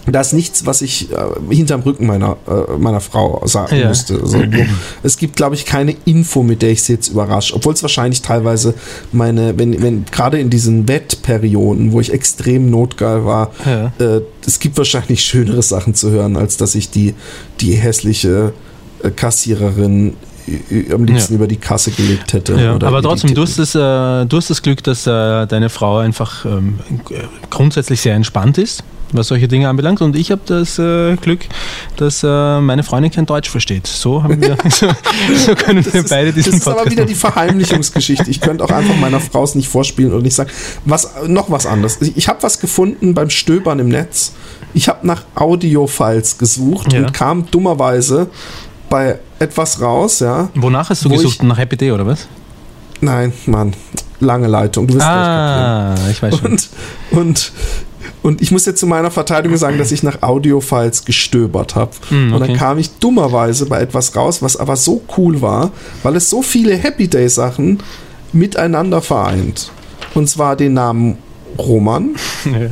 da ist nichts, was ich äh, hinterm Rücken meiner, äh, meiner Frau sagen Ja. musste. Also, es gibt, glaube ich, keine Info, mit der ich sie jetzt überrasche. Obwohl es wahrscheinlich teilweise meine, wenn, wenn gerade in diesen Wettperioden, wo ich extrem notgeil war, Ja. äh, es gibt wahrscheinlich schönere Sachen zu hören, als dass ich die, die hässliche äh, Kassiererin am liebsten Ja. über die Kasse gelegt hätte. Ja, aber trotzdem, du hast, das, äh, du hast das Glück, dass äh, deine Frau einfach ähm, grundsätzlich sehr entspannt ist, was solche Dinge anbelangt. Und ich habe das äh, Glück, dass äh, meine Freundin kein Deutsch versteht. So, haben wir, so, so können wir Das beide ist, diesen das ist aber wieder die Verheimlichungsgeschichte. Ich könnte auch einfach meiner Frau es nicht vorspielen und nicht sagen. Was, noch was anderes. Ich, ich habe was gefunden beim Stöbern im Netz. Ich habe nach Audio-Files gesucht Ja. und kam dummerweise bei etwas raus, ja. Wonach hast du gesucht? ich- Nach Happy Day oder was? Nein, Mann, lange Leitung. Du gleich Ah, ich weiß schon. Und, und, und ich muss jetzt zu meiner Verteidigung sagen, dass ich nach Audio-Files gestöbert habe. Hm, Und okay. dann kam ich dummerweise bei etwas raus, was aber so cool war, weil es so viele Happy Day-Sachen miteinander vereint. Und zwar den Namen Roman Ja.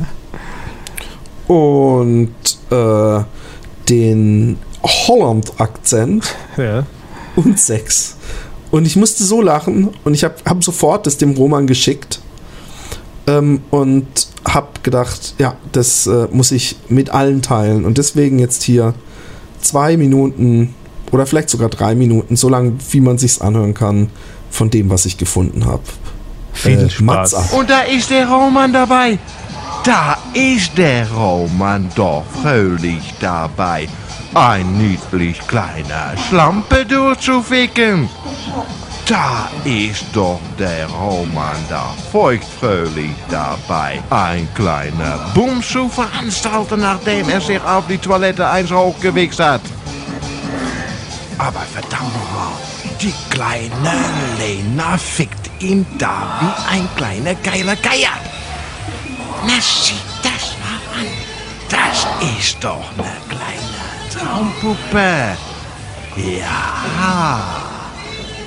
und äh, den Holland-Akzent Ja. und Sex. Und ich musste so lachen und ich habe hab sofort das dem Roman geschickt ähm, und habe gedacht, ja, das äh, muss ich mit allen teilen. Und deswegen jetzt hier zwei Minuten oder vielleicht sogar drei Minuten, so lange, wie man sich's anhören kann, von dem, was ich gefunden habe. Viel Äh, Spaß. Mats ab. Und da ist der Roman dabei. Da ist der Roman doch fröhlich dabei. Ein niedlich kleiner Schlampe durchzuficken. Da ist doch der Roman da feuchtfröhlich dabei. Ein kleiner Bums zu nachdem er sich auf die Toilette eins hochgewichst hat. Aber verdammt die kleine Lena fickt ihn da wie ein kleiner geiler Geier. Na, sieh das mal an. Das ist doch eine kleine Traumpuppe. Ja.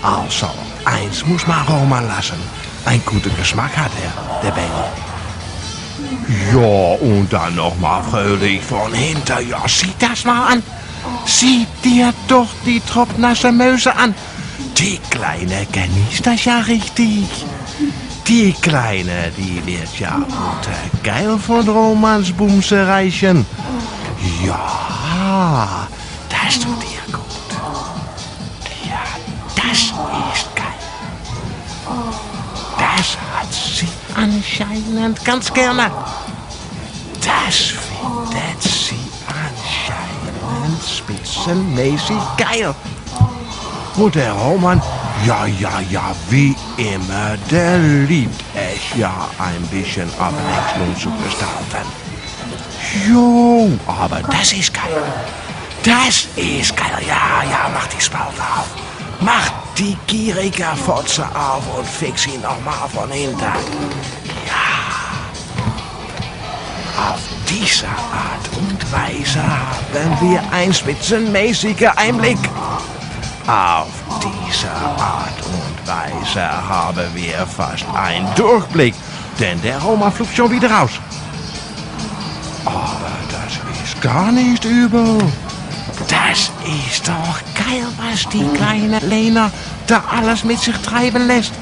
Also, eins muss man Roman lassen. Ein guter Geschmack hat er, der Benny. Ja, und dann noch mal fröhlich von hinter. Ja, sieh das mal an. Sieh dir doch die tropfnasse Möse an. Die Kleine genießt das ja richtig. Die Kleine, die wird ja unter geil von Romans Bumse reichen. Ja, das tut ihr gut. Ja, das ist geil. Das hat sie anscheinend ganz gerne. Das findet sie anscheinend spitzenmäßig geil. Und der Roman, ja, ja, ja, wie immer, der liebt es ja ein bisschen Abwechslung zu gestalten. Jo, aber das ist geil. Das ist geil. Ja, ja, mach die Spalte auf. Mach die gierige Fotze auf und fix ihn noch mal von hinten. Ja. dieser Art und Weise haben wir einen spitzenmäßigen Einblick. Auf diese Art und Weise haben wir fast einen Durchblick, denn der Roma flugt schon wieder raus. Aber das ist gar nicht übel. Das ist doch geil, was die kleine Lena da alles mit sich treiben lässt.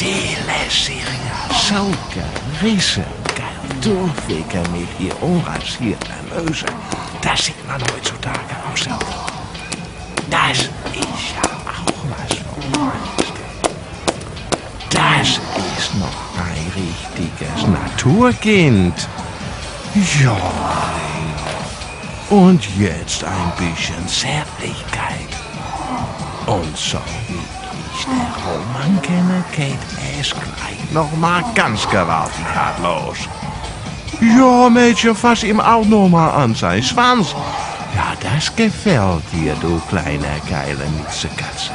Die lässt sich ja so gerissen geil durchwicken mit ihr unrasierten Möse. Das sieht man heutzutage auch selten. Das ist ja auch was. Das ist noch richtiges Naturkind. Ja. Und jetzt ein bisschen Zärtlichkeit. Und so wie ich den Roman kenne, geht es gleich noch mal ganz gewaltig hart los. Ja, Mädchen, fass ihm auch noch mal an sein Schwanz. Ja, das gefällt dir, du kleine geile Miezekatze.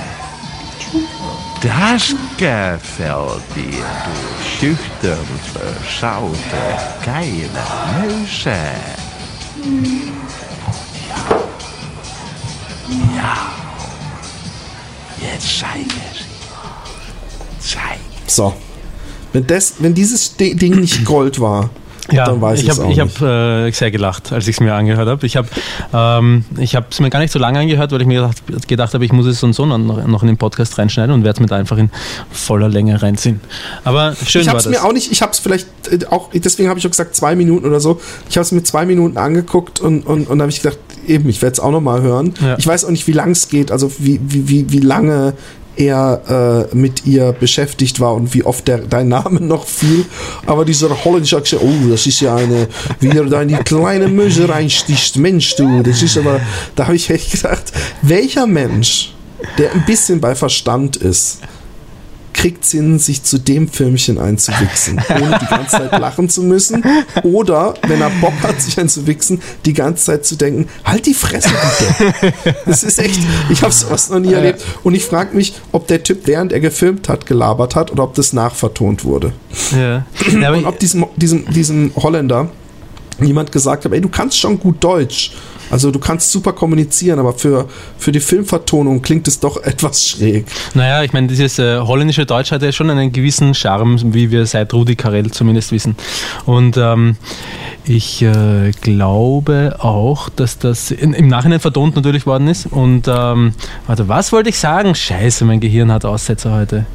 Das gefällt dir, du schüchtern versaute geile Möse. Ja. Ja. Jetzt zeig es. Zeig. So. Wenn, das, wenn dieses Di- Ding nicht Gold war, Ja, dann weiß ich habe ich nicht. hab, äh, sehr gelacht, als ich es mir angehört habe. Ich habe ähm, ich es mir gar nicht so lange angehört, weil ich mir gedacht, gedacht habe, ich muss es so und so noch, noch in den Podcast reinschneiden und werde es mir da einfach in voller Länge reinziehen. Aber schön ich war habe es das. mir auch nicht, ich habe es vielleicht äh, auch, deswegen habe ich auch gesagt zwei Minuten oder so. Ich habe es mir zwei Minuten angeguckt und, und, und habe ich gedacht, eben, ich werde es auch nochmal hören. Ja. Ich weiß auch nicht, wie lang es geht, also wie, wie, wie, wie lange er äh, mit ihr beschäftigt war und wie oft der, dein Name noch fiel. Aber dieser holländische Akzent, oh, das ist ja eine, wie er da in die kleine Möse reinsticht. Mensch, du, das ist aber, da habe ich echt gedacht, welcher Mensch, der ein bisschen bei Verstand ist, kriegt es hin, sich zu dem Filmchen einzuwichsen, ohne die ganze Zeit lachen zu müssen. Oder, wenn er Bock hat, sich einzuwichsen, die ganze Zeit zu denken, halt die Fresse, bitte. Das ist echt, ich habe sowas noch nie erlebt. Und ich frage mich, ob der Typ, während er gefilmt hat, gelabert hat oder ob das nachvertont wurde. Ja. Und ob diesem, diesem, diesem Holländer jemand gesagt hat, ey, du kannst schon gut Deutsch. Also du kannst super kommunizieren, aber für, für die Filmvertonung klingt es doch etwas schräg. Naja, ich meine, dieses äh, holländische Deutsch hat ja schon einen gewissen Charme, wie wir seit Rudi Carell zumindest wissen. Und ähm, ich äh, glaube auch, dass das in, im Nachhinein vertont natürlich worden ist. Und ähm, warte, was wollte ich sagen? Scheiße, mein Gehirn hat Aussetzer heute.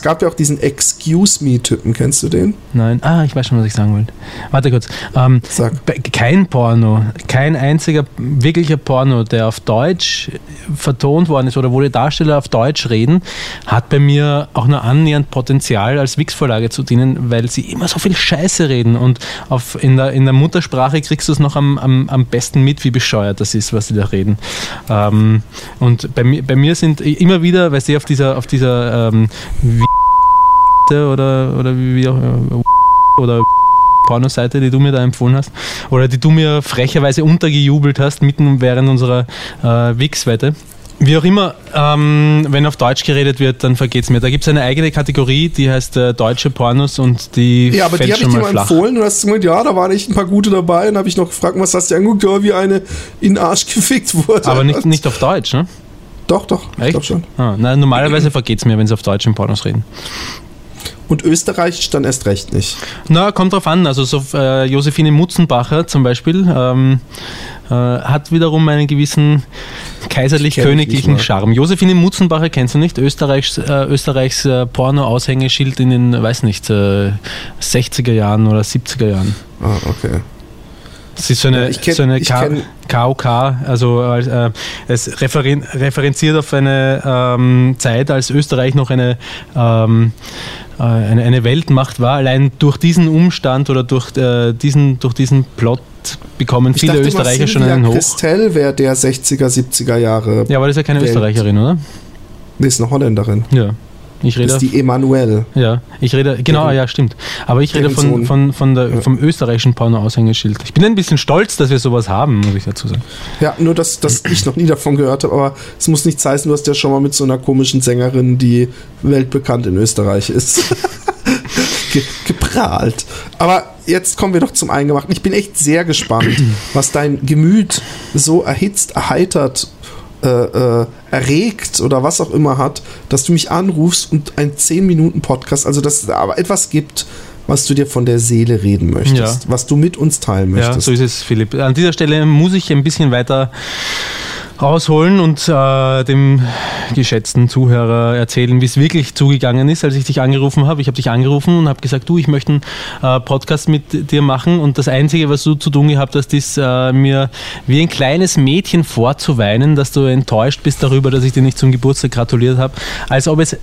Es gab ja auch diesen Excuse Me-Typen, kennst du den? Nein. Ah, ich weiß schon, was ich sagen wollte. Warte kurz. Ähm, Sag. kein Porno, kein einziger wirklicher Porno, der auf Deutsch vertont worden ist oder wo die Darsteller auf Deutsch reden, hat bei mir auch nur annähernd Potenzial als Wix-Vorlage zu dienen, weil sie immer so viel Scheiße reden und auf, in, der, in der Muttersprache kriegst du es noch am, am, am besten mit, wie bescheuert das ist, was sie da reden. Ähm, und bei mir, bei mir sind immer wieder, weil sie auf dieser, auf dieser ähm, oder, oder wie, auch oder Pornoseite, die du mir da empfohlen hast, oder die du mir frecherweise untergejubelt hast, mitten während unserer äh, Wix-Wette. Wie auch immer, ähm, wenn auf Deutsch geredet wird, dann vergeht's mir. Da gibt es eine eigene Kategorie, die heißt äh, deutsche Pornos und die Ja, aber die habe ich dir mal flach. empfohlen und hast gesagt, ja, da waren echt ein paar gute dabei und habe ich noch gefragt, was hast du dir angeguckt? Ja, wie eine in den Arsch gefickt wurde. Aber nicht, nicht auf Deutsch, ne? Doch, doch, ich Echt? glaube schon. Ah, na, normalerweise vergeht's mir, wenn sie auf Deutsch in Pornos reden. Und Österreich dann erst recht nicht. Na, kommt drauf an. Also so, äh, Josephine Mutzenbacher zum Beispiel ähm, äh, hat wiederum einen gewissen kaiserlich-königlichen. Charme. Josephine Mutzenbacher kennst du nicht? Österreichs, äh, Österreichs äh, Porno-Aushängeschild in den, weiß nicht, äh, 60er Jahren oder 70er Jahren. Ah, okay. Sie ist so eine, kenn- so eine KOK, also als, äh, es referen referenziert auf eine ähm, Zeit, als Österreich noch eine, ähm, äh, eine, eine Weltmacht war. Allein durch diesen Umstand oder durch, äh, diesen, durch diesen Plot bekommen Ich viele dachte, Österreicher schon einen Hoch. Christel wäre der 60er, 70er Jahre. Ja, aber das ist ja keine Welt. Österreicherin, oder? Nee, ist eine Holländerin. Ja. Ich Das rede, ist die Emanuelle. ja, ich rede, genau, ja, stimmt. Aber ich rede von, von, von der, vom österreichischen Porno-Aushängeschild. Ich bin ein bisschen stolz, dass wir sowas haben, muss ich dazu sagen. Ja, nur dass, dass ich noch nie davon gehört habe, aber es muss nichts heißen, du hast ja schon mal mit so einer komischen Sängerin, die weltbekannt in Österreich ist. ge geprahlt. Aber jetzt kommen wir doch zum Eingemachten. Ich bin echt sehr gespannt, was dein Gemüt so erhitzt, erheitert, äh, äh, erregt oder was auch immer hat, dass du mich anrufst und ein 10-Minuten-Podcast, also dass es aber etwas gibt, was du dir von der Seele reden möchtest, was du mit uns teilen Ja, möchtest. so ist es, Philipp. An dieser Stelle muss ich ein bisschen weiter ausholen und äh, dem geschätzten Zuhörer erzählen, wie es wirklich zugegangen ist, als ich dich angerufen habe. Ich habe dich angerufen und habe gesagt, du, ich möchte einen äh, Podcast mit dir machen und das Einzige, was du zu tun gehabt hast, ist äh, mir wie ein kleines Mädchen vorzuweinen, dass du enttäuscht bist darüber, dass ich dir nicht zum Geburtstag gratuliert habe, als ob es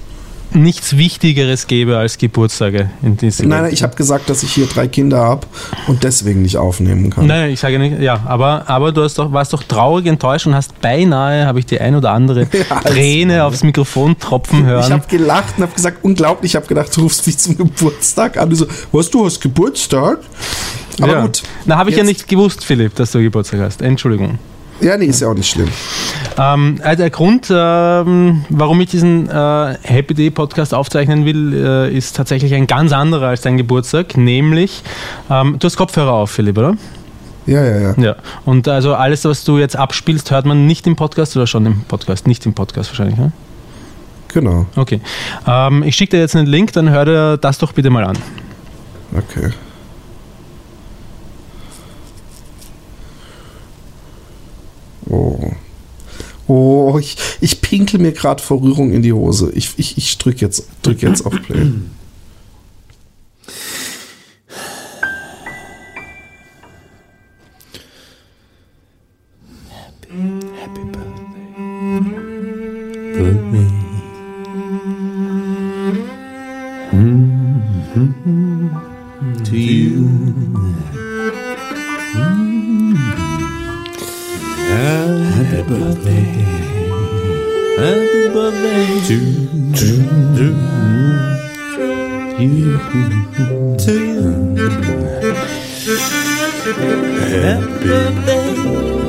nichts Wichtigeres gäbe als Geburtstage in diesem Nein, nein, ich habe gesagt, dass ich hier drei Kinder habe und deswegen nicht aufnehmen kann. Nein, ich sage nicht, ja, aber, aber du hast doch, warst doch traurig enttäuscht und hast beinahe, habe ich die ein oder andere Ja, Träne aufs Mikrofon tropfen hören. Ich habe gelacht und habe gesagt, unglaublich. Ich habe gedacht, du rufst mich zum Geburtstag an. Du so, was, du hast Geburtstag? Aber ja. gut. Na, habe ich ja nicht gewusst, Philipp, dass du Geburtstag hast. Entschuldigung. Ja, nee, ist ja auch nicht schlimm. Ähm, äh, der Grund, ähm, warum ich diesen äh, Happy Day Podcast aufzeichnen will, äh, ist tatsächlich ein ganz anderer als dein Geburtstag, nämlich ähm, du hast Kopfhörer auf, Philipp, oder? Ja, ja, ja. Ja. Und also alles, was du jetzt abspielst, hört man nicht im Podcast oder schon im Podcast? Nicht im Podcast wahrscheinlich, ne? Genau. Okay. Ähm, ich schicke dir jetzt einen Link, dann hör dir das doch bitte mal an. Okay. Oh. Oh, ich, ich pinkel mir gerade vor Rührung in die Hose. Ich, ich, ich drück jetzt, drück jetzt auf Play. Pero Happy birthday. Happy birthday to, you. to, to you. To you. Happy birthday.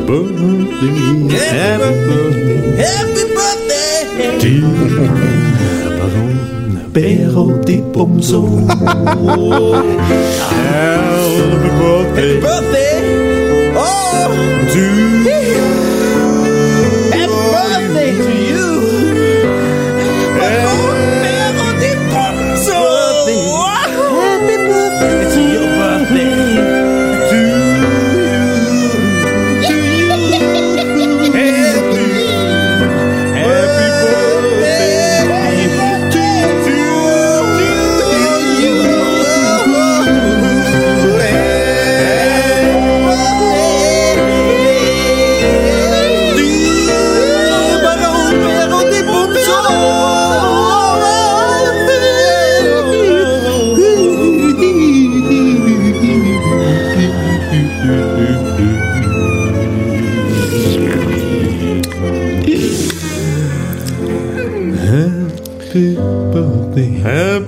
birthday. Happy birthday. Happy birthday. To Baron Perrault des Pommeaux. Happy birthday. Happy birthday. Oh! To you.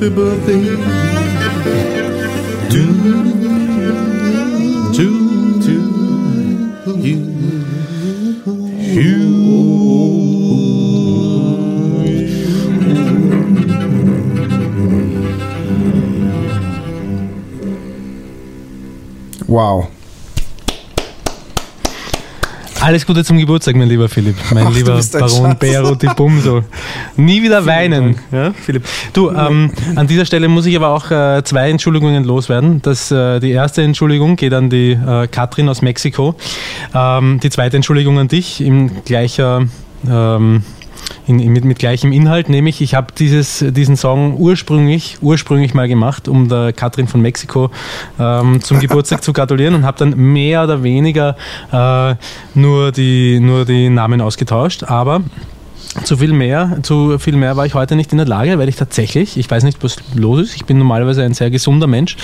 Happy birthday Alles Gute zum Geburtstag, mein lieber Philipp, mein Ach, lieber Baron. Bero di Bumso. Nie wieder weinen, ja, Philipp. Du, ähm, an dieser Stelle muss ich aber auch äh, zwei Entschuldigungen loswerden. Das, äh, die erste Entschuldigung geht an die äh, Katrin aus Mexiko. Ähm, die zweite Entschuldigung an dich in gleicher ähm, in, mit, mit gleichem Inhalt, nämlich ich habe diesen Song ursprünglich, ursprünglich mal gemacht, um der Katrin von Mexiko ähm, zum Geburtstag zu gratulieren und habe dann mehr oder weniger äh, nur, die, nur die Namen ausgetauscht, aber zu viel mehr, zu viel mehr war ich heute nicht in der Lage, weil ich tatsächlich, ich weiß nicht, was los ist. Ich bin normalerweise ein sehr gesunder Mensch,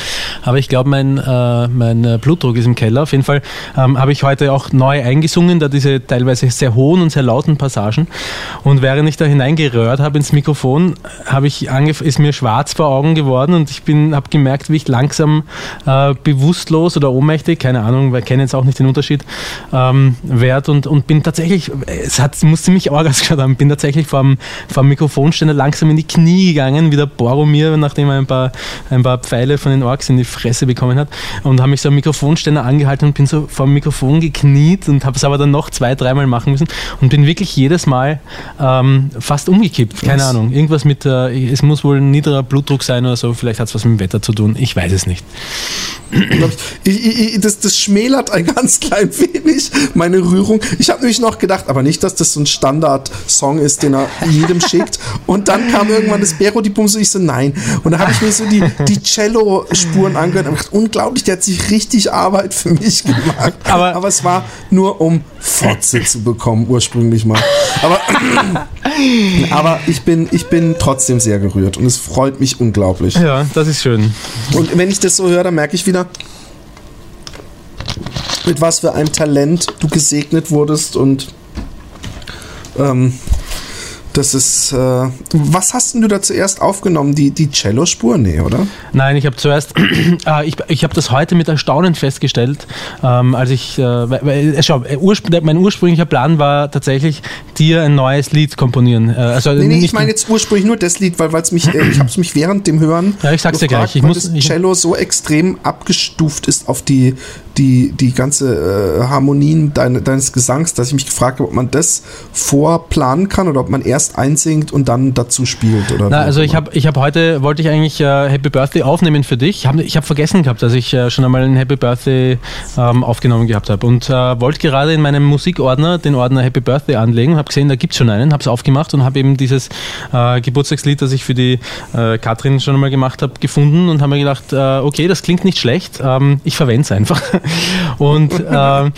aber ich glaube, mein, äh, mein äh, Blutdruck ist im Keller. Auf jeden Fall ähm, habe ich heute auch neu eingesungen, da diese teilweise sehr hohen und sehr lauten Passagen. Und während ich da hineingerührt habe ins Mikrofon, habe ich ist mir schwarz vor Augen geworden und ich habe gemerkt, wie ich langsam äh, bewusstlos oder ohnmächtig, keine Ahnung, wir kennen jetzt auch nicht den Unterschied, ähm, werd und, und bin tatsächlich, es hat, muss ziemlich arg ausgeschaut haben, bin tatsächlich vom, vom Mikrofonständer langsam in die Knie gegangen, wie der Boromir, nachdem er ein paar, ein paar Pfeile von den Orks in die Fresse bekommen hat und habe mich so am Mikrofonständer angehalten und bin so vor dem Mikrofon gekniet und habe es aber dann noch zwei, dreimal machen müssen und bin wirklich jedes Mal ähm, fast umgekippt. Keine Was? Ahnung. Irgendwas mit, äh, es muss wohl ein niederer Blutdruck sein oder so, vielleicht hat es was mit dem Wetter zu tun. Ich weiß es nicht. ich, ich, das, das schmälert ein ganz klein wenig meine Rührung. Ich habe nämlich noch gedacht, aber nicht, dass das so ein Standard-Song ist, den er jedem schickt. Und dann kam irgendwann das Bero die Bumse, ich so, nein. Und da habe ich mir so die, die Cello-Spuren angehört und gedacht, unglaublich, der hat sich richtig Arbeit für mich gemacht. Aber- aber es war nur, um Fotze zu bekommen, ursprünglich mal. Aber, aber ich, bin, ich bin trotzdem sehr gerührt und es freut mich unglaublich. Ja, das ist schön. Und wenn ich das so höre, dann merke ich wieder, mit was für einem Talent du gesegnet wurdest und ähm, das ist. Äh, was hast denn du da zuerst aufgenommen? Die, die Cello-Spur? Nee, oder? Nein, ich habe zuerst, äh, ich, ich habe das heute mit Erstaunen festgestellt, ähm, als ich, äh, äh, schau, äh, urspr mein ursprünglicher Plan war tatsächlich, dir ein neues Lied komponieren. Äh, also Nee, nee, ich meine jetzt ursprünglich nur das Lied, weil es mich, äh, ich habe es mich während dem Hören. Ja, ich sag's dir gleich. Ich weil muss- das ich- Cello so extrem abgestuft ist auf die, die, die ganze äh, Harmonien deine, deines Gesangs, dass ich mich gefragt habe, ob man das vorplanen kann oder ob man erst einsingt und dann dazu spielt. Oder Na, also ich habe ich hab heute, wollte ich eigentlich äh, Happy Birthday aufnehmen für dich. Ich habe ich hab vergessen gehabt, dass ich äh, schon einmal ein Happy Birthday ähm, aufgenommen gehabt habe. Und äh, wollte gerade in meinem Musikordner den Ordner Happy Birthday anlegen und habe gesehen, da gibt es schon einen, habe es aufgemacht und habe eben dieses äh, Geburtstagslied, das ich für die äh, Katrin schon einmal gemacht habe, gefunden und habe mir gedacht, okay, das klingt nicht schlecht, ähm, ich verwende es einfach. Und äh, habe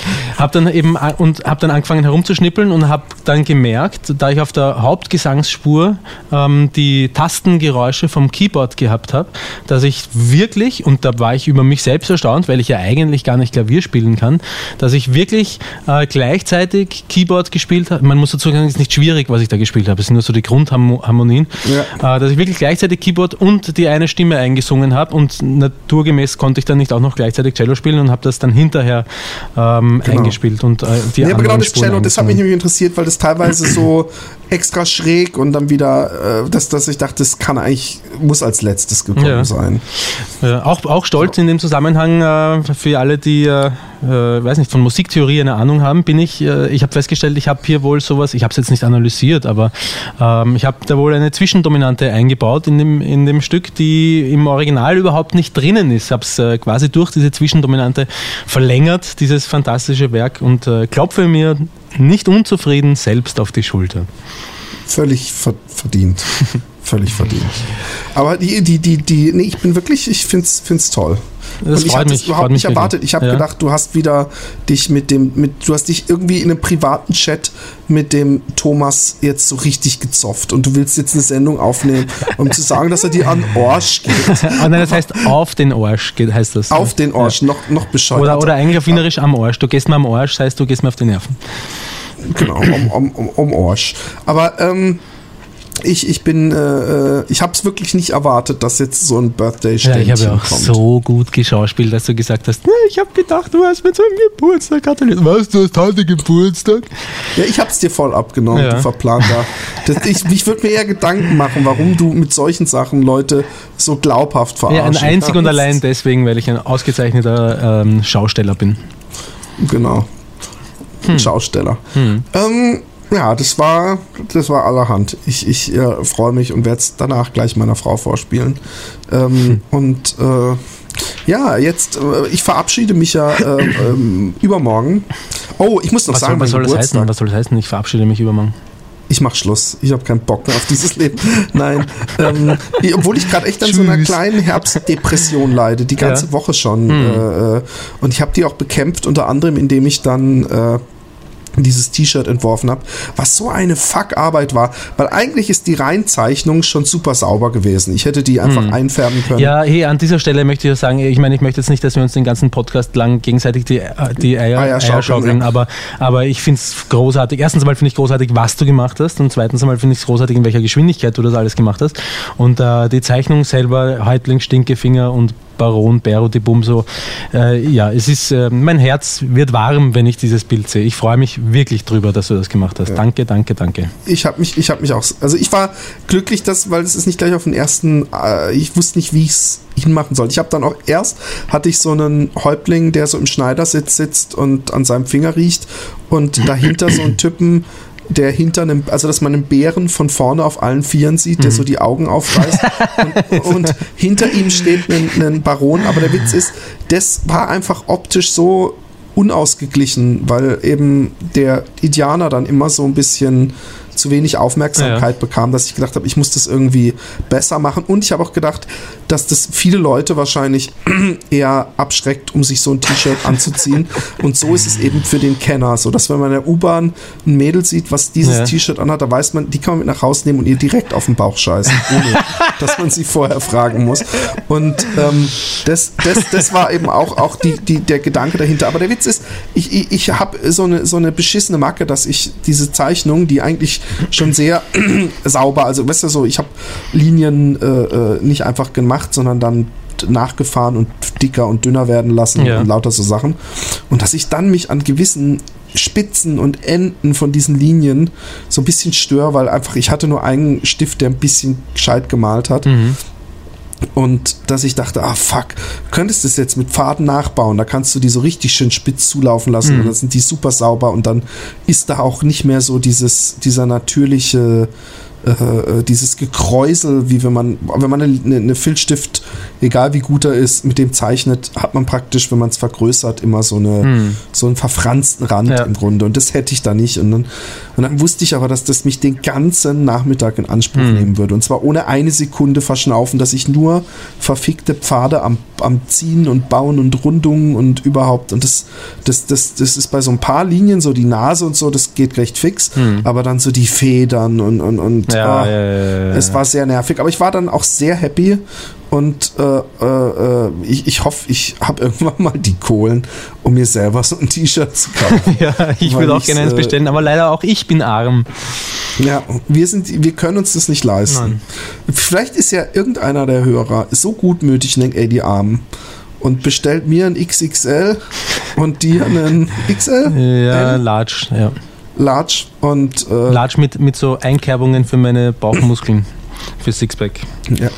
dann eben a- und habe dann angefangen herumzuschnippeln und habe dann gemerkt, da ich auf der Hauptgesangsspur ähm, die Tastengeräusche vom Keyboard gehabt habe, dass ich wirklich, und da war ich über mich selbst erstaunt, weil ich ja eigentlich gar nicht Klavier spielen kann, dass ich wirklich äh, gleichzeitig Keyboard gespielt habe. Man muss dazu sagen, es ist nicht schwierig, was ich da gespielt habe. Es sind nur so die Grundharmonien. Äh, dass ich wirklich gleichzeitig Keyboard und die eine Stimme eingesungen habe und naturgemäß konnte ich dann nicht auch noch gleichzeitig Cello spielen und habe das dann hinterher ähm, Genau. eingespielt und äh, die Ja, aber genau das Spuren Cello, das hat mich nämlich interessiert, weil das teilweise so extra schräg und dann wieder, äh, dass, dass ich dachte, das kann eigentlich, muss als letztes gekommen Ja. sein. Ja, auch, auch stolz in dem Zusammenhang äh, für alle, die äh, weiß nicht, von Musiktheorie eine Ahnung haben, bin ich, äh, ich habe festgestellt, ich habe hier wohl sowas, ich habe es jetzt nicht analysiert, aber ähm, ich habe da wohl eine Zwischendominante eingebaut in dem, in dem Stück, die im Original überhaupt nicht drinnen ist. Ich habe es äh, quasi durch diese Zwischendominante verlängert, dieses fantastische Werk und äh, klopfe mir nicht unzufrieden selbst auf die Schulter. Völlig ver verdient. Völlig verdient. Aber die, die, die, die, nee, ich bin wirklich, ich find's, find's toll. Das und ich hatte mich, es überhaupt nicht erwartet. Ich habe. Ja. gedacht, du hast wieder dich mit dem, mit, du hast dich irgendwie in einem privaten Chat mit dem Thomas jetzt so richtig gezofft und du willst jetzt eine Sendung aufnehmen, um zu sagen, dass er dir an Orsch geht. Ah, nein, das heißt auf den Arsch geht, heißt das. Auf den Orsch, noch, noch bescheuert. Oder, oder eigentlich auf Wienerisch am Arsch. Du gehst mir am Arsch, das heißt, du gehst mir auf die Nerven. Genau, um, um, um, um Orsch. Aber ähm, ich, ich bin, äh, äh, ich habe es wirklich nicht erwartet, dass jetzt so ein birthday Ja, ich habe ja auch kommt. so gut geschauspielt, dass du gesagt hast, "Na, ich habe gedacht, du hast mir zum Geburtstag gratuliert. Was, du hast heute Geburtstag? Ja, ich hab's dir voll abgenommen, Ja. du verplanter. Das, ich ich würde mir eher Gedanken machen, warum du mit solchen Sachen Leute so glaubhaft verarschen Ja, ein einzig und allein deswegen, weil ich ein ausgezeichneter ähm, Schausteller bin. Genau. Ein Schausteller. Hm. Ähm, ja, das war, das war allerhand. Ich, ich äh, freue mich und werde es danach gleich meiner Frau vorspielen. Ähm, Hm. Und äh, ja, jetzt, äh, ich verabschiede mich ja äh, ähm, übermorgen. Oh, ich muss noch Was sagen, soll, was soll das Geburtstag. heißen? Was soll das heißen? Ich verabschiede mich übermorgen. Ich mach Schluss. Ich habe keinen Bock mehr auf dieses Leben. Nein. Ähm, obwohl ich gerade echt an so einer Tschüss. kleinen Herbstdepression leide, die ganze Ja. Woche schon. Hm. Äh, äh, und ich habe die auch bekämpft, unter anderem, indem ich dann äh, dieses T-Shirt entworfen habe, was so eine Fuck-Arbeit war, weil eigentlich ist die Reinzeichnung schon super sauber gewesen. Ich hätte die einfach einfärben können. Hm. Ja, hey, an dieser Stelle möchte ich sagen, ich meine, ich möchte jetzt nicht, dass wir uns den ganzen Podcast lang gegenseitig die, äh, die Eier, Eier Eier schaukeln, ja. aber, aber ich finde es großartig. Erstens einmal finde ich großartig, was du gemacht hast und zweitens einmal finde ich es großartig, in welcher Geschwindigkeit du das alles gemacht hast. Und äh, die Zeichnung selber, Häuptling, Stinkefinger und Baron Berodibum so. Äh, ja, es ist, äh, mein Herz wird warm, wenn ich dieses Bild sehe. Ich freue mich wirklich drüber, dass du das gemacht hast. Danke, danke, danke. Ich habe mich, ich habe mich auch, also ich war glücklich, dass, weil es ist nicht gleich auf den ersten, äh, ich wusste nicht, wie ich es hinmachen soll. Ich habe dann auch erst, hatte ich so einen Häuptling, der so im Schneidersitz sitzt und an seinem Finger riecht und dahinter so einen Typen, der hinter einem, also dass man einen Bären von vorne auf allen Vieren sieht, der so die Augen aufreißt und, und hinter ihm steht ein, ein Baron, aber der Witz ist, das war einfach optisch so unausgeglichen, weil eben der Indianer dann immer so ein bisschen zu wenig Aufmerksamkeit bekam, dass ich gedacht habe, ich muss das irgendwie besser machen. Und ich habe auch gedacht, dass das viele Leute wahrscheinlich eher abschreckt, um sich so ein T-Shirt anzuziehen. Und so ist es eben für den Kenner, so dass wenn man in der U-Bahn ein Mädel sieht, was dieses Ja. T-Shirt anhat, da weiß man, die kann man mit nach Hause nehmen und ihr direkt auf den Bauch scheißen, ohne dass man sie vorher fragen muss. Und ähm, das, das, das war eben auch, auch die, die, der Gedanke dahinter. Aber der Witz ist, ich, ich, ich habe so eine, so eine beschissene Macke, dass ich diese Zeichnung, die eigentlich schon sehr sauber, also weißt du so, ich habe Linien äh, äh, nicht einfach gemacht, sondern dann nachgefahren und dicker und dünner werden lassen Ja. und lauter so Sachen. Und dass ich dann mich an gewissen Spitzen und Enden von diesen Linien so ein bisschen störe, weil einfach ich hatte nur einen Stift, der ein bisschen gescheit gemalt hat. Und dass ich dachte, ah fuck, könntest du das jetzt mit Faden nachbauen, da kannst du die so richtig schön spitz zulaufen lassen und dann sind die super sauber und dann ist da auch nicht mehr so dieses, dieser natürliche, äh, äh, dieses Gekräusel, wie wenn man, wenn man eine, eine Filzstift, egal wie gut er ist, mit dem zeichnet, hat man praktisch, wenn man es vergrößert, immer so eine, so einen verfransten Rand Ja. im Grunde. Und das hätte ich da nicht. Und dann, und dann wusste ich aber, dass das mich den ganzen Nachmittag in Anspruch nehmen würde. Und zwar ohne eine Sekunde verschnaufen, dass ich nur verfickte Pfade am, am Ziehen und Bauen und Rundungen und überhaupt. Und das, das, das, das ist bei so ein paar Linien so die Nase und so, das geht recht fix, aber dann so die Federn und, und, und Ja, ah, ja, ja. es war sehr nervig, aber ich war dann auch sehr happy und äh, äh, ich, ich hoffe, ich habe irgendwann mal die Kohlen, um mir selber so ein T-Shirt zu kaufen. Ja, ich würde auch gerne eins äh, bestellen, aber leider auch ich bin arm. Ja, wir sind, wir können uns das nicht leisten. Vielleicht ist ja irgendeiner der Hörer so gutmütig und denkt, ey, die Armen. Und bestellt mir ein XXL und dir einen XL, Ja, M, Large, ja. Large und äh, Large mit, mit so Einkerbungen für meine Bauchmuskeln. Für Sixpack. ja.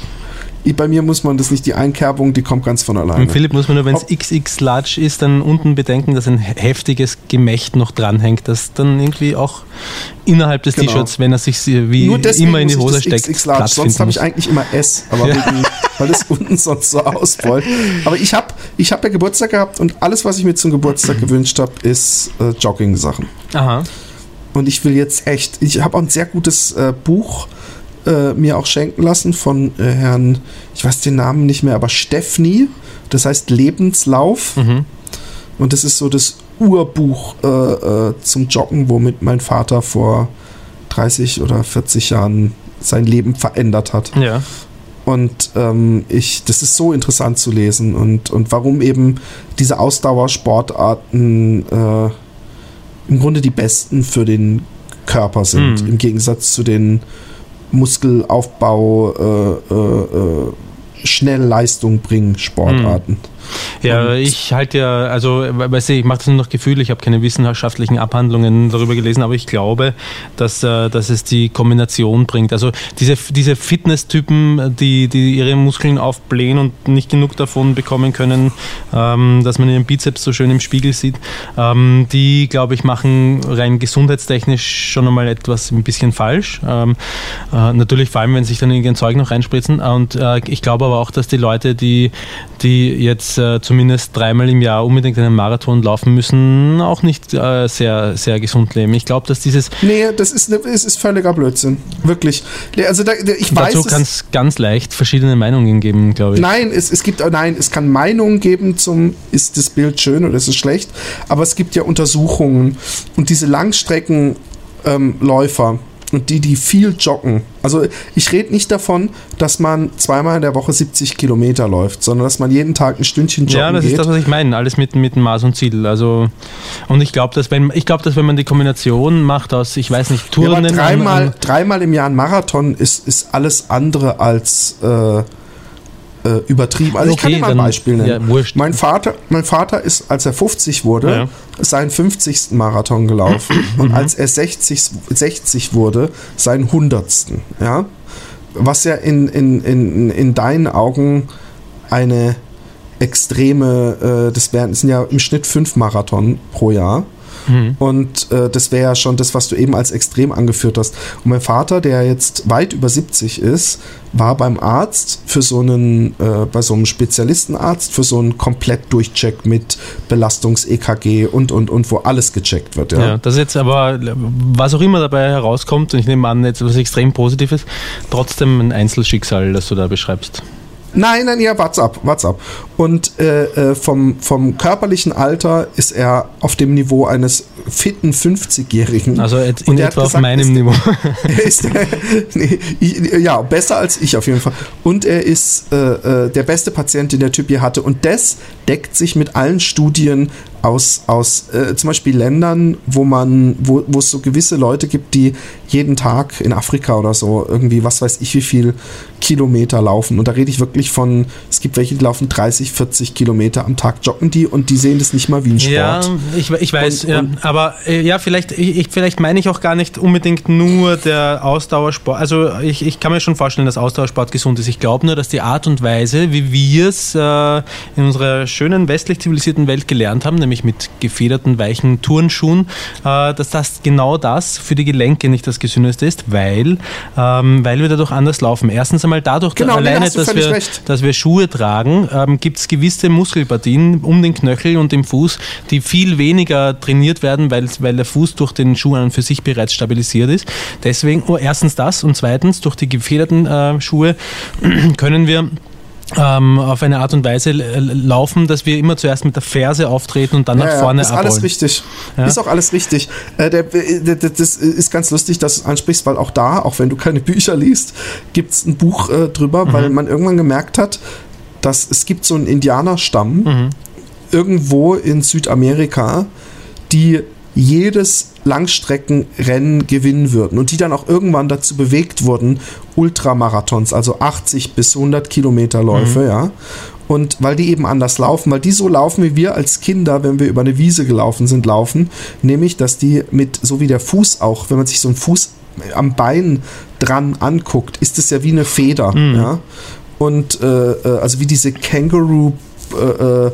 Bei mir muss man das nicht, die Einkerbung, die kommt ganz von alleine. Und Philipp muss man nur, wenn es XX Large ist, dann unten bedenken, dass ein heftiges Gemächt noch dranhängt, das dann irgendwie auch innerhalb des Genau. T-Shirts, wenn er sich wie immer in die Hose steckt, XX Large. Platz Sonst habe ich eigentlich immer S, aber wegen, weil es unten sonst so ausbeult. Aber ich habe ich hab ja Geburtstag gehabt und alles, was ich mir zum Geburtstag gewünscht habe, ist äh, Jogging-Sachen. Aha. Und ich will jetzt echt, ich habe auch ein sehr gutes äh, Buch äh, mir auch schenken lassen von äh, Herrn, ich weiß den Namen nicht mehr, aber Steffni. Das heißt Lebenslauf. Mhm. Und das ist so das Urbuch äh, äh, zum Joggen, womit mein Vater vor 30 oder 40 Jahren sein Leben verändert hat. Ja. Und ähm, ich, das ist so interessant zu lesen und, und warum eben diese Ausdauersportarten äh, im Grunde die besten für den Körper sind, Hm. im Gegensatz zu den Muskelaufbau, äh, äh, äh, Schnellleistung bringen Sportarten. Ja, Und- ich halte ja, also, we- weißt du, ich mache das nur nach Gefühl, ich habe keine wissenschaftlichen Abhandlungen darüber gelesen, aber ich glaube, dass, äh, dass es die Kombination bringt. Also diese, diese Fitness-Typen, die, die ihre Muskeln aufblähen und nicht genug davon bekommen können, ähm, dass man ihren Bizeps so schön im Spiegel sieht, ähm, die, glaube ich, machen rein gesundheitstechnisch schon einmal etwas ein bisschen falsch. Ähm, äh, natürlich vor allem, wenn sich dann irgendein Zeug noch reinspritzen. Und äh, ich glaube aber auch, dass die Leute, die, die jetzt äh, zumindest dreimal im Jahr unbedingt einen Marathon laufen müssen, auch nicht äh, sehr, sehr gesund leben. Ich glaube, dass dieses Nee, das ist, ne, es ist völliger Blödsinn. Wirklich. Also da, ich weiß, dazu kann es ganz leicht verschiedene Meinungen geben, glaube ich. Nein, es, es gibt, nein, es kann Meinungen geben zum, ist das Bild schön oder ist es schlecht, aber es gibt ja Untersuchungen und diese Langstreckenläufer ähm, und die, die viel joggen, also ich rede nicht davon, dass man zweimal in der Woche 70 Kilometer läuft, sondern dass man jeden Tag ein Stündchen joggen Ja, das geht. ist das, was ich meine. Alles mit, mit Maß und Ziel. Also, und ich glaube, dass wenn ich glaube, dass wenn man die Kombination macht aus, ich weiß nicht, ja, Touren dreimal, dreimal im Jahr ein Marathon ist, ist alles andere als äh, äh, übertrieben. Also ich kann Okay, dir mal ein Beispiel nennen. ja, mein, Vater, mein Vater ist, als er 50 wurde, Ja. seinen 50. Marathon gelaufen Mhm. und als er 60, 60 wurde, seinen 100. Ja? Was ja in, in, in, in deinen Augen eine extreme, äh, das wären, das sind ja im Schnitt fünf Marathon pro Jahr. Mhm. Und äh, das wäre ja schon das, was du eben als extrem angeführt hast. Und mein Vater, der jetzt weit über 70 ist, war beim Arzt für so einen, äh, bei so einem Spezialistenarzt für so einen Komplett-Durchcheck mit Belastungs-EKG und, und, und, wo alles gecheckt wird. Ja. Ja, das ist jetzt aber, was auch immer dabei herauskommt, und ich nehme an, jetzt was extrem Positives, trotzdem ein Einzelschicksal, das du da beschreibst. Nein, nein, ja, what's up, what's up. Und äh, äh, vom, vom körperlichen Alter ist er auf dem Niveau eines fitten 50-Jährigen. Also jetzt in etwa auf gesagt, meinem ist- Niveau. Ist nee, ja, besser als ich auf jeden Fall. Und er ist äh, äh, der beste Patient, den der Typ je hatte. Und das deckt sich mit allen Studien aus, aus äh, zum Beispiel Ländern, wo man, wo, wo es so gewisse Leute gibt, die jeden Tag in Afrika oder so irgendwie, was weiß ich, wie viel Kilometer laufen. Und da rede ich wirklich von, es gibt welche, die laufen 30, 40 Kilometer am Tag, joggen die und die sehen das nicht mal wie ein Sport. Ja, ich, ich weiß, Und- ja, und- aber äh, ja, vielleicht, ich, ich, vielleicht meine ich auch gar nicht unbedingt nur der Ausdauersport. Also ich, ich kann mir schon vorstellen, dass Ausdauersport gesund ist. Ich glaube nur, dass die Art und Weise, wie wir es äh, in unserer schönen westlich zivilisierten Welt gelernt haben, nämlich mit gefederten, weichen Turnschuhen, äh, dass das genau das für die Gelenke nicht das Gesündeste ist, weil, ähm, weil wir dadurch anders laufen. Erstens einmal dadurch Genau, alleine, dass wir, recht. dass wir Schuhe tragen, ähm, gibt es gewisse Muskelpartien um den Knöchel und den Fuß, die viel weniger trainiert werden, weil, weil der Fuß durch den Schuh an und für sich bereits stabilisiert ist. Deswegen, oh, erstens das und zweitens, durch die gefederten äh, Schuhe können wir ähm, auf eine Art und Weise l- laufen, dass wir immer zuerst mit der Ferse auftreten und dann nach vorne ist alles abrollen. richtig. Ja. Ist auch alles richtig. Äh, der, das ist ganz lustig, dass du es ansprichst, weil auch da, auch wenn du keine Bücher liest, gibt es ein Buch äh, drüber, Mhm. weil man irgendwann gemerkt hat, dass es gibt so einen Indianerstamm Mhm. irgendwo in Südamerika, die jedes Langstreckenrennen gewinnen würden und die dann auch irgendwann dazu bewegt wurden, Ultramarathons, also 80 bis 100 Kilometer Läufe, ja. Und weil die eben anders laufen, weil die so laufen, wie wir als Kinder, wenn wir über eine Wiese gelaufen sind, laufen, nämlich, dass die mit, so wie der Fuß auch, wenn man sich so einen Fuß am Bein dran anguckt, ist es ja wie eine Feder, ja. Und äh, äh, also wie diese Kangaroo äh,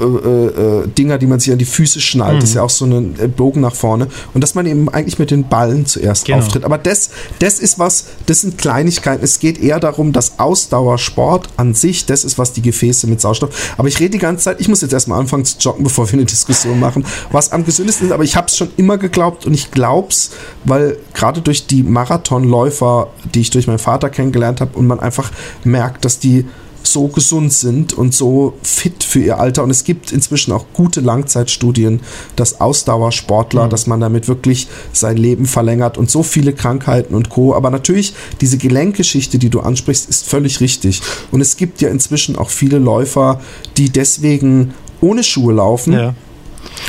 äh, äh, Dinger, die man sich an die Füße schnallt, das ist ja auch so ein äh, Bogen nach vorne. Und dass man eben eigentlich mit den Ballen zuerst Genau. auftritt. Aber das, das ist was, das sind Kleinigkeiten. Es geht eher darum, dass Ausdauersport an sich, das ist was die Gefäße mit Sauerstoff. Aber ich rede die ganze Zeit, ich muss jetzt erstmal anfangen zu joggen, bevor wir eine Diskussion machen, was am gesündesten ist. Aber ich habe es schon immer geglaubt und ich glaub's, weil gerade durch die Marathonläufer, die ich durch meinen Vater kennengelernt habe und man einfach merkt, dass die so gesund sind und so fit für ihr Alter. Und es gibt inzwischen auch gute Langzeitstudien, dass Ausdauersportler, dass man damit wirklich sein Leben verlängert und so viele Krankheiten und Co. Aber natürlich, diese Gelenkgeschichte, die du ansprichst, ist völlig richtig. Und es gibt ja inzwischen auch viele Läufer, die deswegen ohne Schuhe laufen Ja,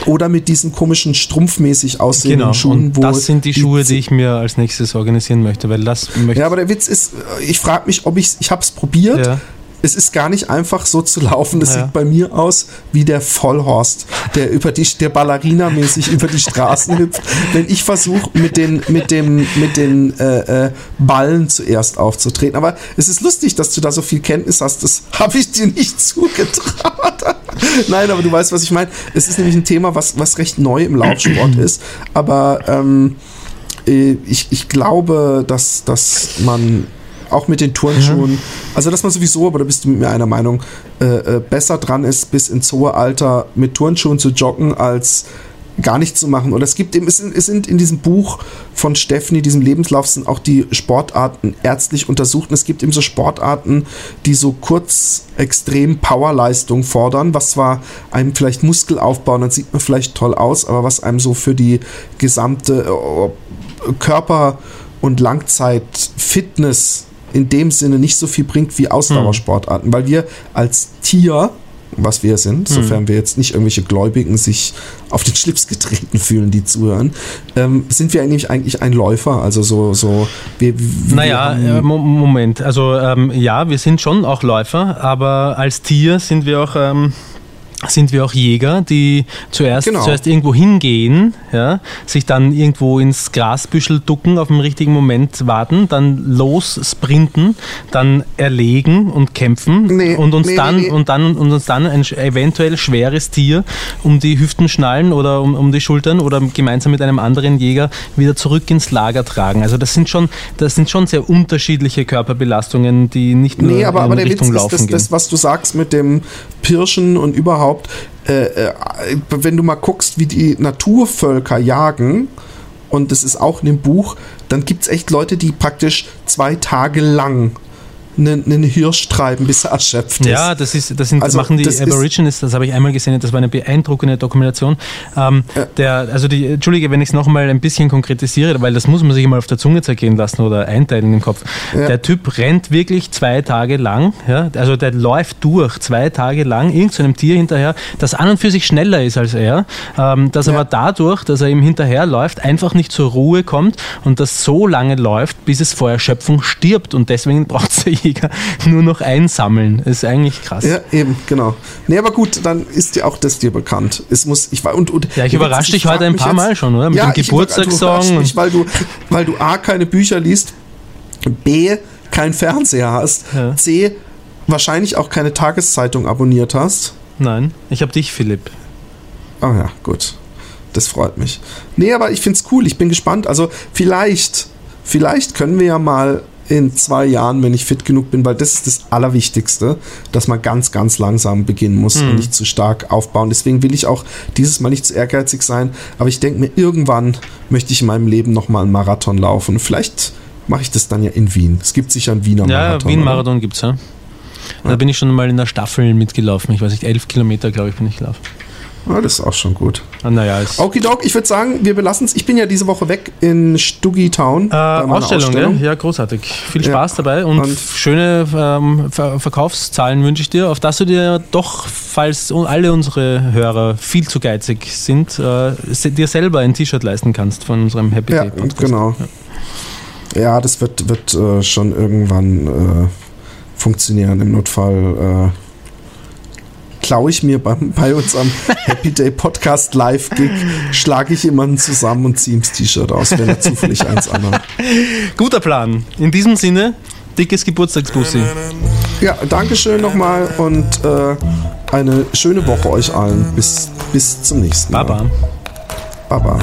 oder mit diesen komischen strumpfmäßig aussehenden genau. Schuhen, Und das sind die Schuhe, die ich mir als nächstes organisieren möchte, weil das möchte Ja, aber der Witz ist, ich frage mich, ob ich ich habe es probiert. Ja. Es ist gar nicht einfach so zu laufen. Das Ja. sieht bei mir aus wie der Vollhorst, der über die der Ballerina-mäßig über die Straßen hüpft. Wenn ich versuche mit den mit dem mit den äh, äh, Ballen zuerst aufzutreten. Aber es ist lustig, dass du da so viel Kenntnis hast. Das habe ich dir nicht zugetraut. Nein, aber du weißt, was ich meine. Es ist nämlich ein Thema, was was recht neu im Laufsport ist. Aber ähm, äh, ich, ich glaube, dass, dass man auch mit den Turnschuhen, also dass man sowieso, aber da bist du mit mir einer Meinung, äh, äh, besser dran ist, bis ins hohe Alter mit Turnschuhen zu joggen, als gar nicht zu machen. Oder es gibt eben, es sind, es sind in diesem Buch von Stephanie, diesem Lebenslauf, sind auch die Sportarten ärztlich untersucht. Und es gibt eben so Sportarten, die so kurz extrem Powerleistung fordern, was zwar einem vielleicht Muskel aufbauen, dann sieht man vielleicht toll aus, aber was einem so für die gesamte äh, Körper- und Langzeit-Fitness in dem Sinne nicht so viel bringt wie Ausdauersportarten, weil wir als Tier was wir sind, sofern wir jetzt nicht irgendwelche Gläubigen sich auf den Schlips getreten fühlen, die zuhören, ähm, sind wir eigentlich eigentlich ein Läufer, also so, so wir, wir Naja, äh, Mo- Moment. Also ähm, ja, wir sind schon auch Läufer, aber als Tier sind wir auch. Ähm sind wir auch Jäger, die zuerst, Genau. zuerst irgendwo hingehen, ja, sich dann irgendwo ins Grasbüschel ducken, auf den richtigen Moment warten, dann los sprinten, dann erlegen und kämpfen Nee, und uns nee, dann nee, und dann und uns dann ein eventuell schweres Tier um die Hüften schnallen oder um, um die Schultern oder gemeinsam mit einem anderen Jäger wieder zurück ins Lager tragen. Also das sind schon das sind schon sehr unterschiedliche Körperbelastungen, die nicht nur Nee, aber, in aber der Witz Richtung ist, Laufen dass gehen. das, was du sagst mit dem Pirschen und überhaupt, äh, äh, wenn du mal guckst, wie die Naturvölker jagen, und das ist auch in dem Buch, dann gibt es echt Leute, die praktisch zwei Tage lang einen, einen Hirsch treiben, bis er erschöpft ist. Ja, das ist, das sind, Also, machen die das Aborigines, das habe ich einmal gesehen, das war eine beeindruckende Dokumentation. Ähm, der, also die, Entschuldige, wenn ich es nochmal ein bisschen konkretisiere, weil das muss man sich immer auf der Zunge zergehen lassen oder einteilen im Kopf. Ja. Der Typ rennt wirklich zwei Tage lang, ja, also der läuft durch zwei Tage lang irgendeinem Tier hinterher, das an und für sich schneller ist als er, ähm, das Ja. aber dadurch, dass er ihm hinterherläuft, einfach nicht zur Ruhe kommt und das so lange läuft, bis es vor Erschöpfung stirbt und deswegen braucht der Jäger nur noch einsammeln. Ist eigentlich krass. Ja, eben, genau. Nee, aber gut, dann ist dir auch das dir bekannt. Es muss, ich war und, und Ja, ich überrasche dich heute ein paar Mal schon, oder? Mit dem ich- Geburtstagssong mich, weil du, weil du A, keine Bücher liest, B, kein Fernseher hast, Ja. C, wahrscheinlich auch keine Tageszeitung abonniert hast. Nein, ich habe dich, Philipp. Ah ja, gut. Das freut mich. Nee, aber ich find's cool. Ich bin gespannt. Also vielleicht, vielleicht können wir ja mal in zwei Jahren, wenn ich fit genug bin, weil das ist das Allerwichtigste, dass man ganz, ganz langsam beginnen muss und nicht zu stark aufbauen. Deswegen will ich auch dieses Mal nicht zu ehrgeizig sein, aber ich denke mir, irgendwann möchte ich in meinem Leben nochmal einen Marathon laufen. Vielleicht mache ich das dann ja in Wien. Es gibt sicher einen Wiener Ja, Marathon. Wien-Marathon gibt's ja. Da bin ich schon mal in der Staffel mitgelaufen. Ich weiß nicht, elf Kilometer, glaube ich, bin ich gelaufen. Ah, das ist auch schon gut. Ah, naja, Okidok, ich würde sagen, wir belassen es. Ich bin ja diese Woche weg in Stuggy Town. äh, meiner Ausstellung, Ja? ja, großartig. Viel Ja. Spaß dabei und, Und- schöne ähm, Ver Verkaufszahlen wünsche ich dir, auf dass du dir doch, falls alle unsere Hörer viel zu geizig sind, äh, dir selber ein T-Shirt leisten kannst von unserem Happy Ja, Day Podcast. genau. Ja, das wird, wird äh, schon irgendwann äh, funktionieren. Im Notfall äh, klaue ich mir beim, bei unserem Happy Day Podcast Live Gig, schlage ich jemanden zusammen und ziehe ihm das T-Shirt aus, wenn er zufällig eins anhat. Guter Plan. In diesem Sinne, dickes Geburtstagsbussi. Ja, Dankeschön nochmal und äh, eine schöne Woche euch allen. Bis, bis zum nächsten Mal. Baba. Baba.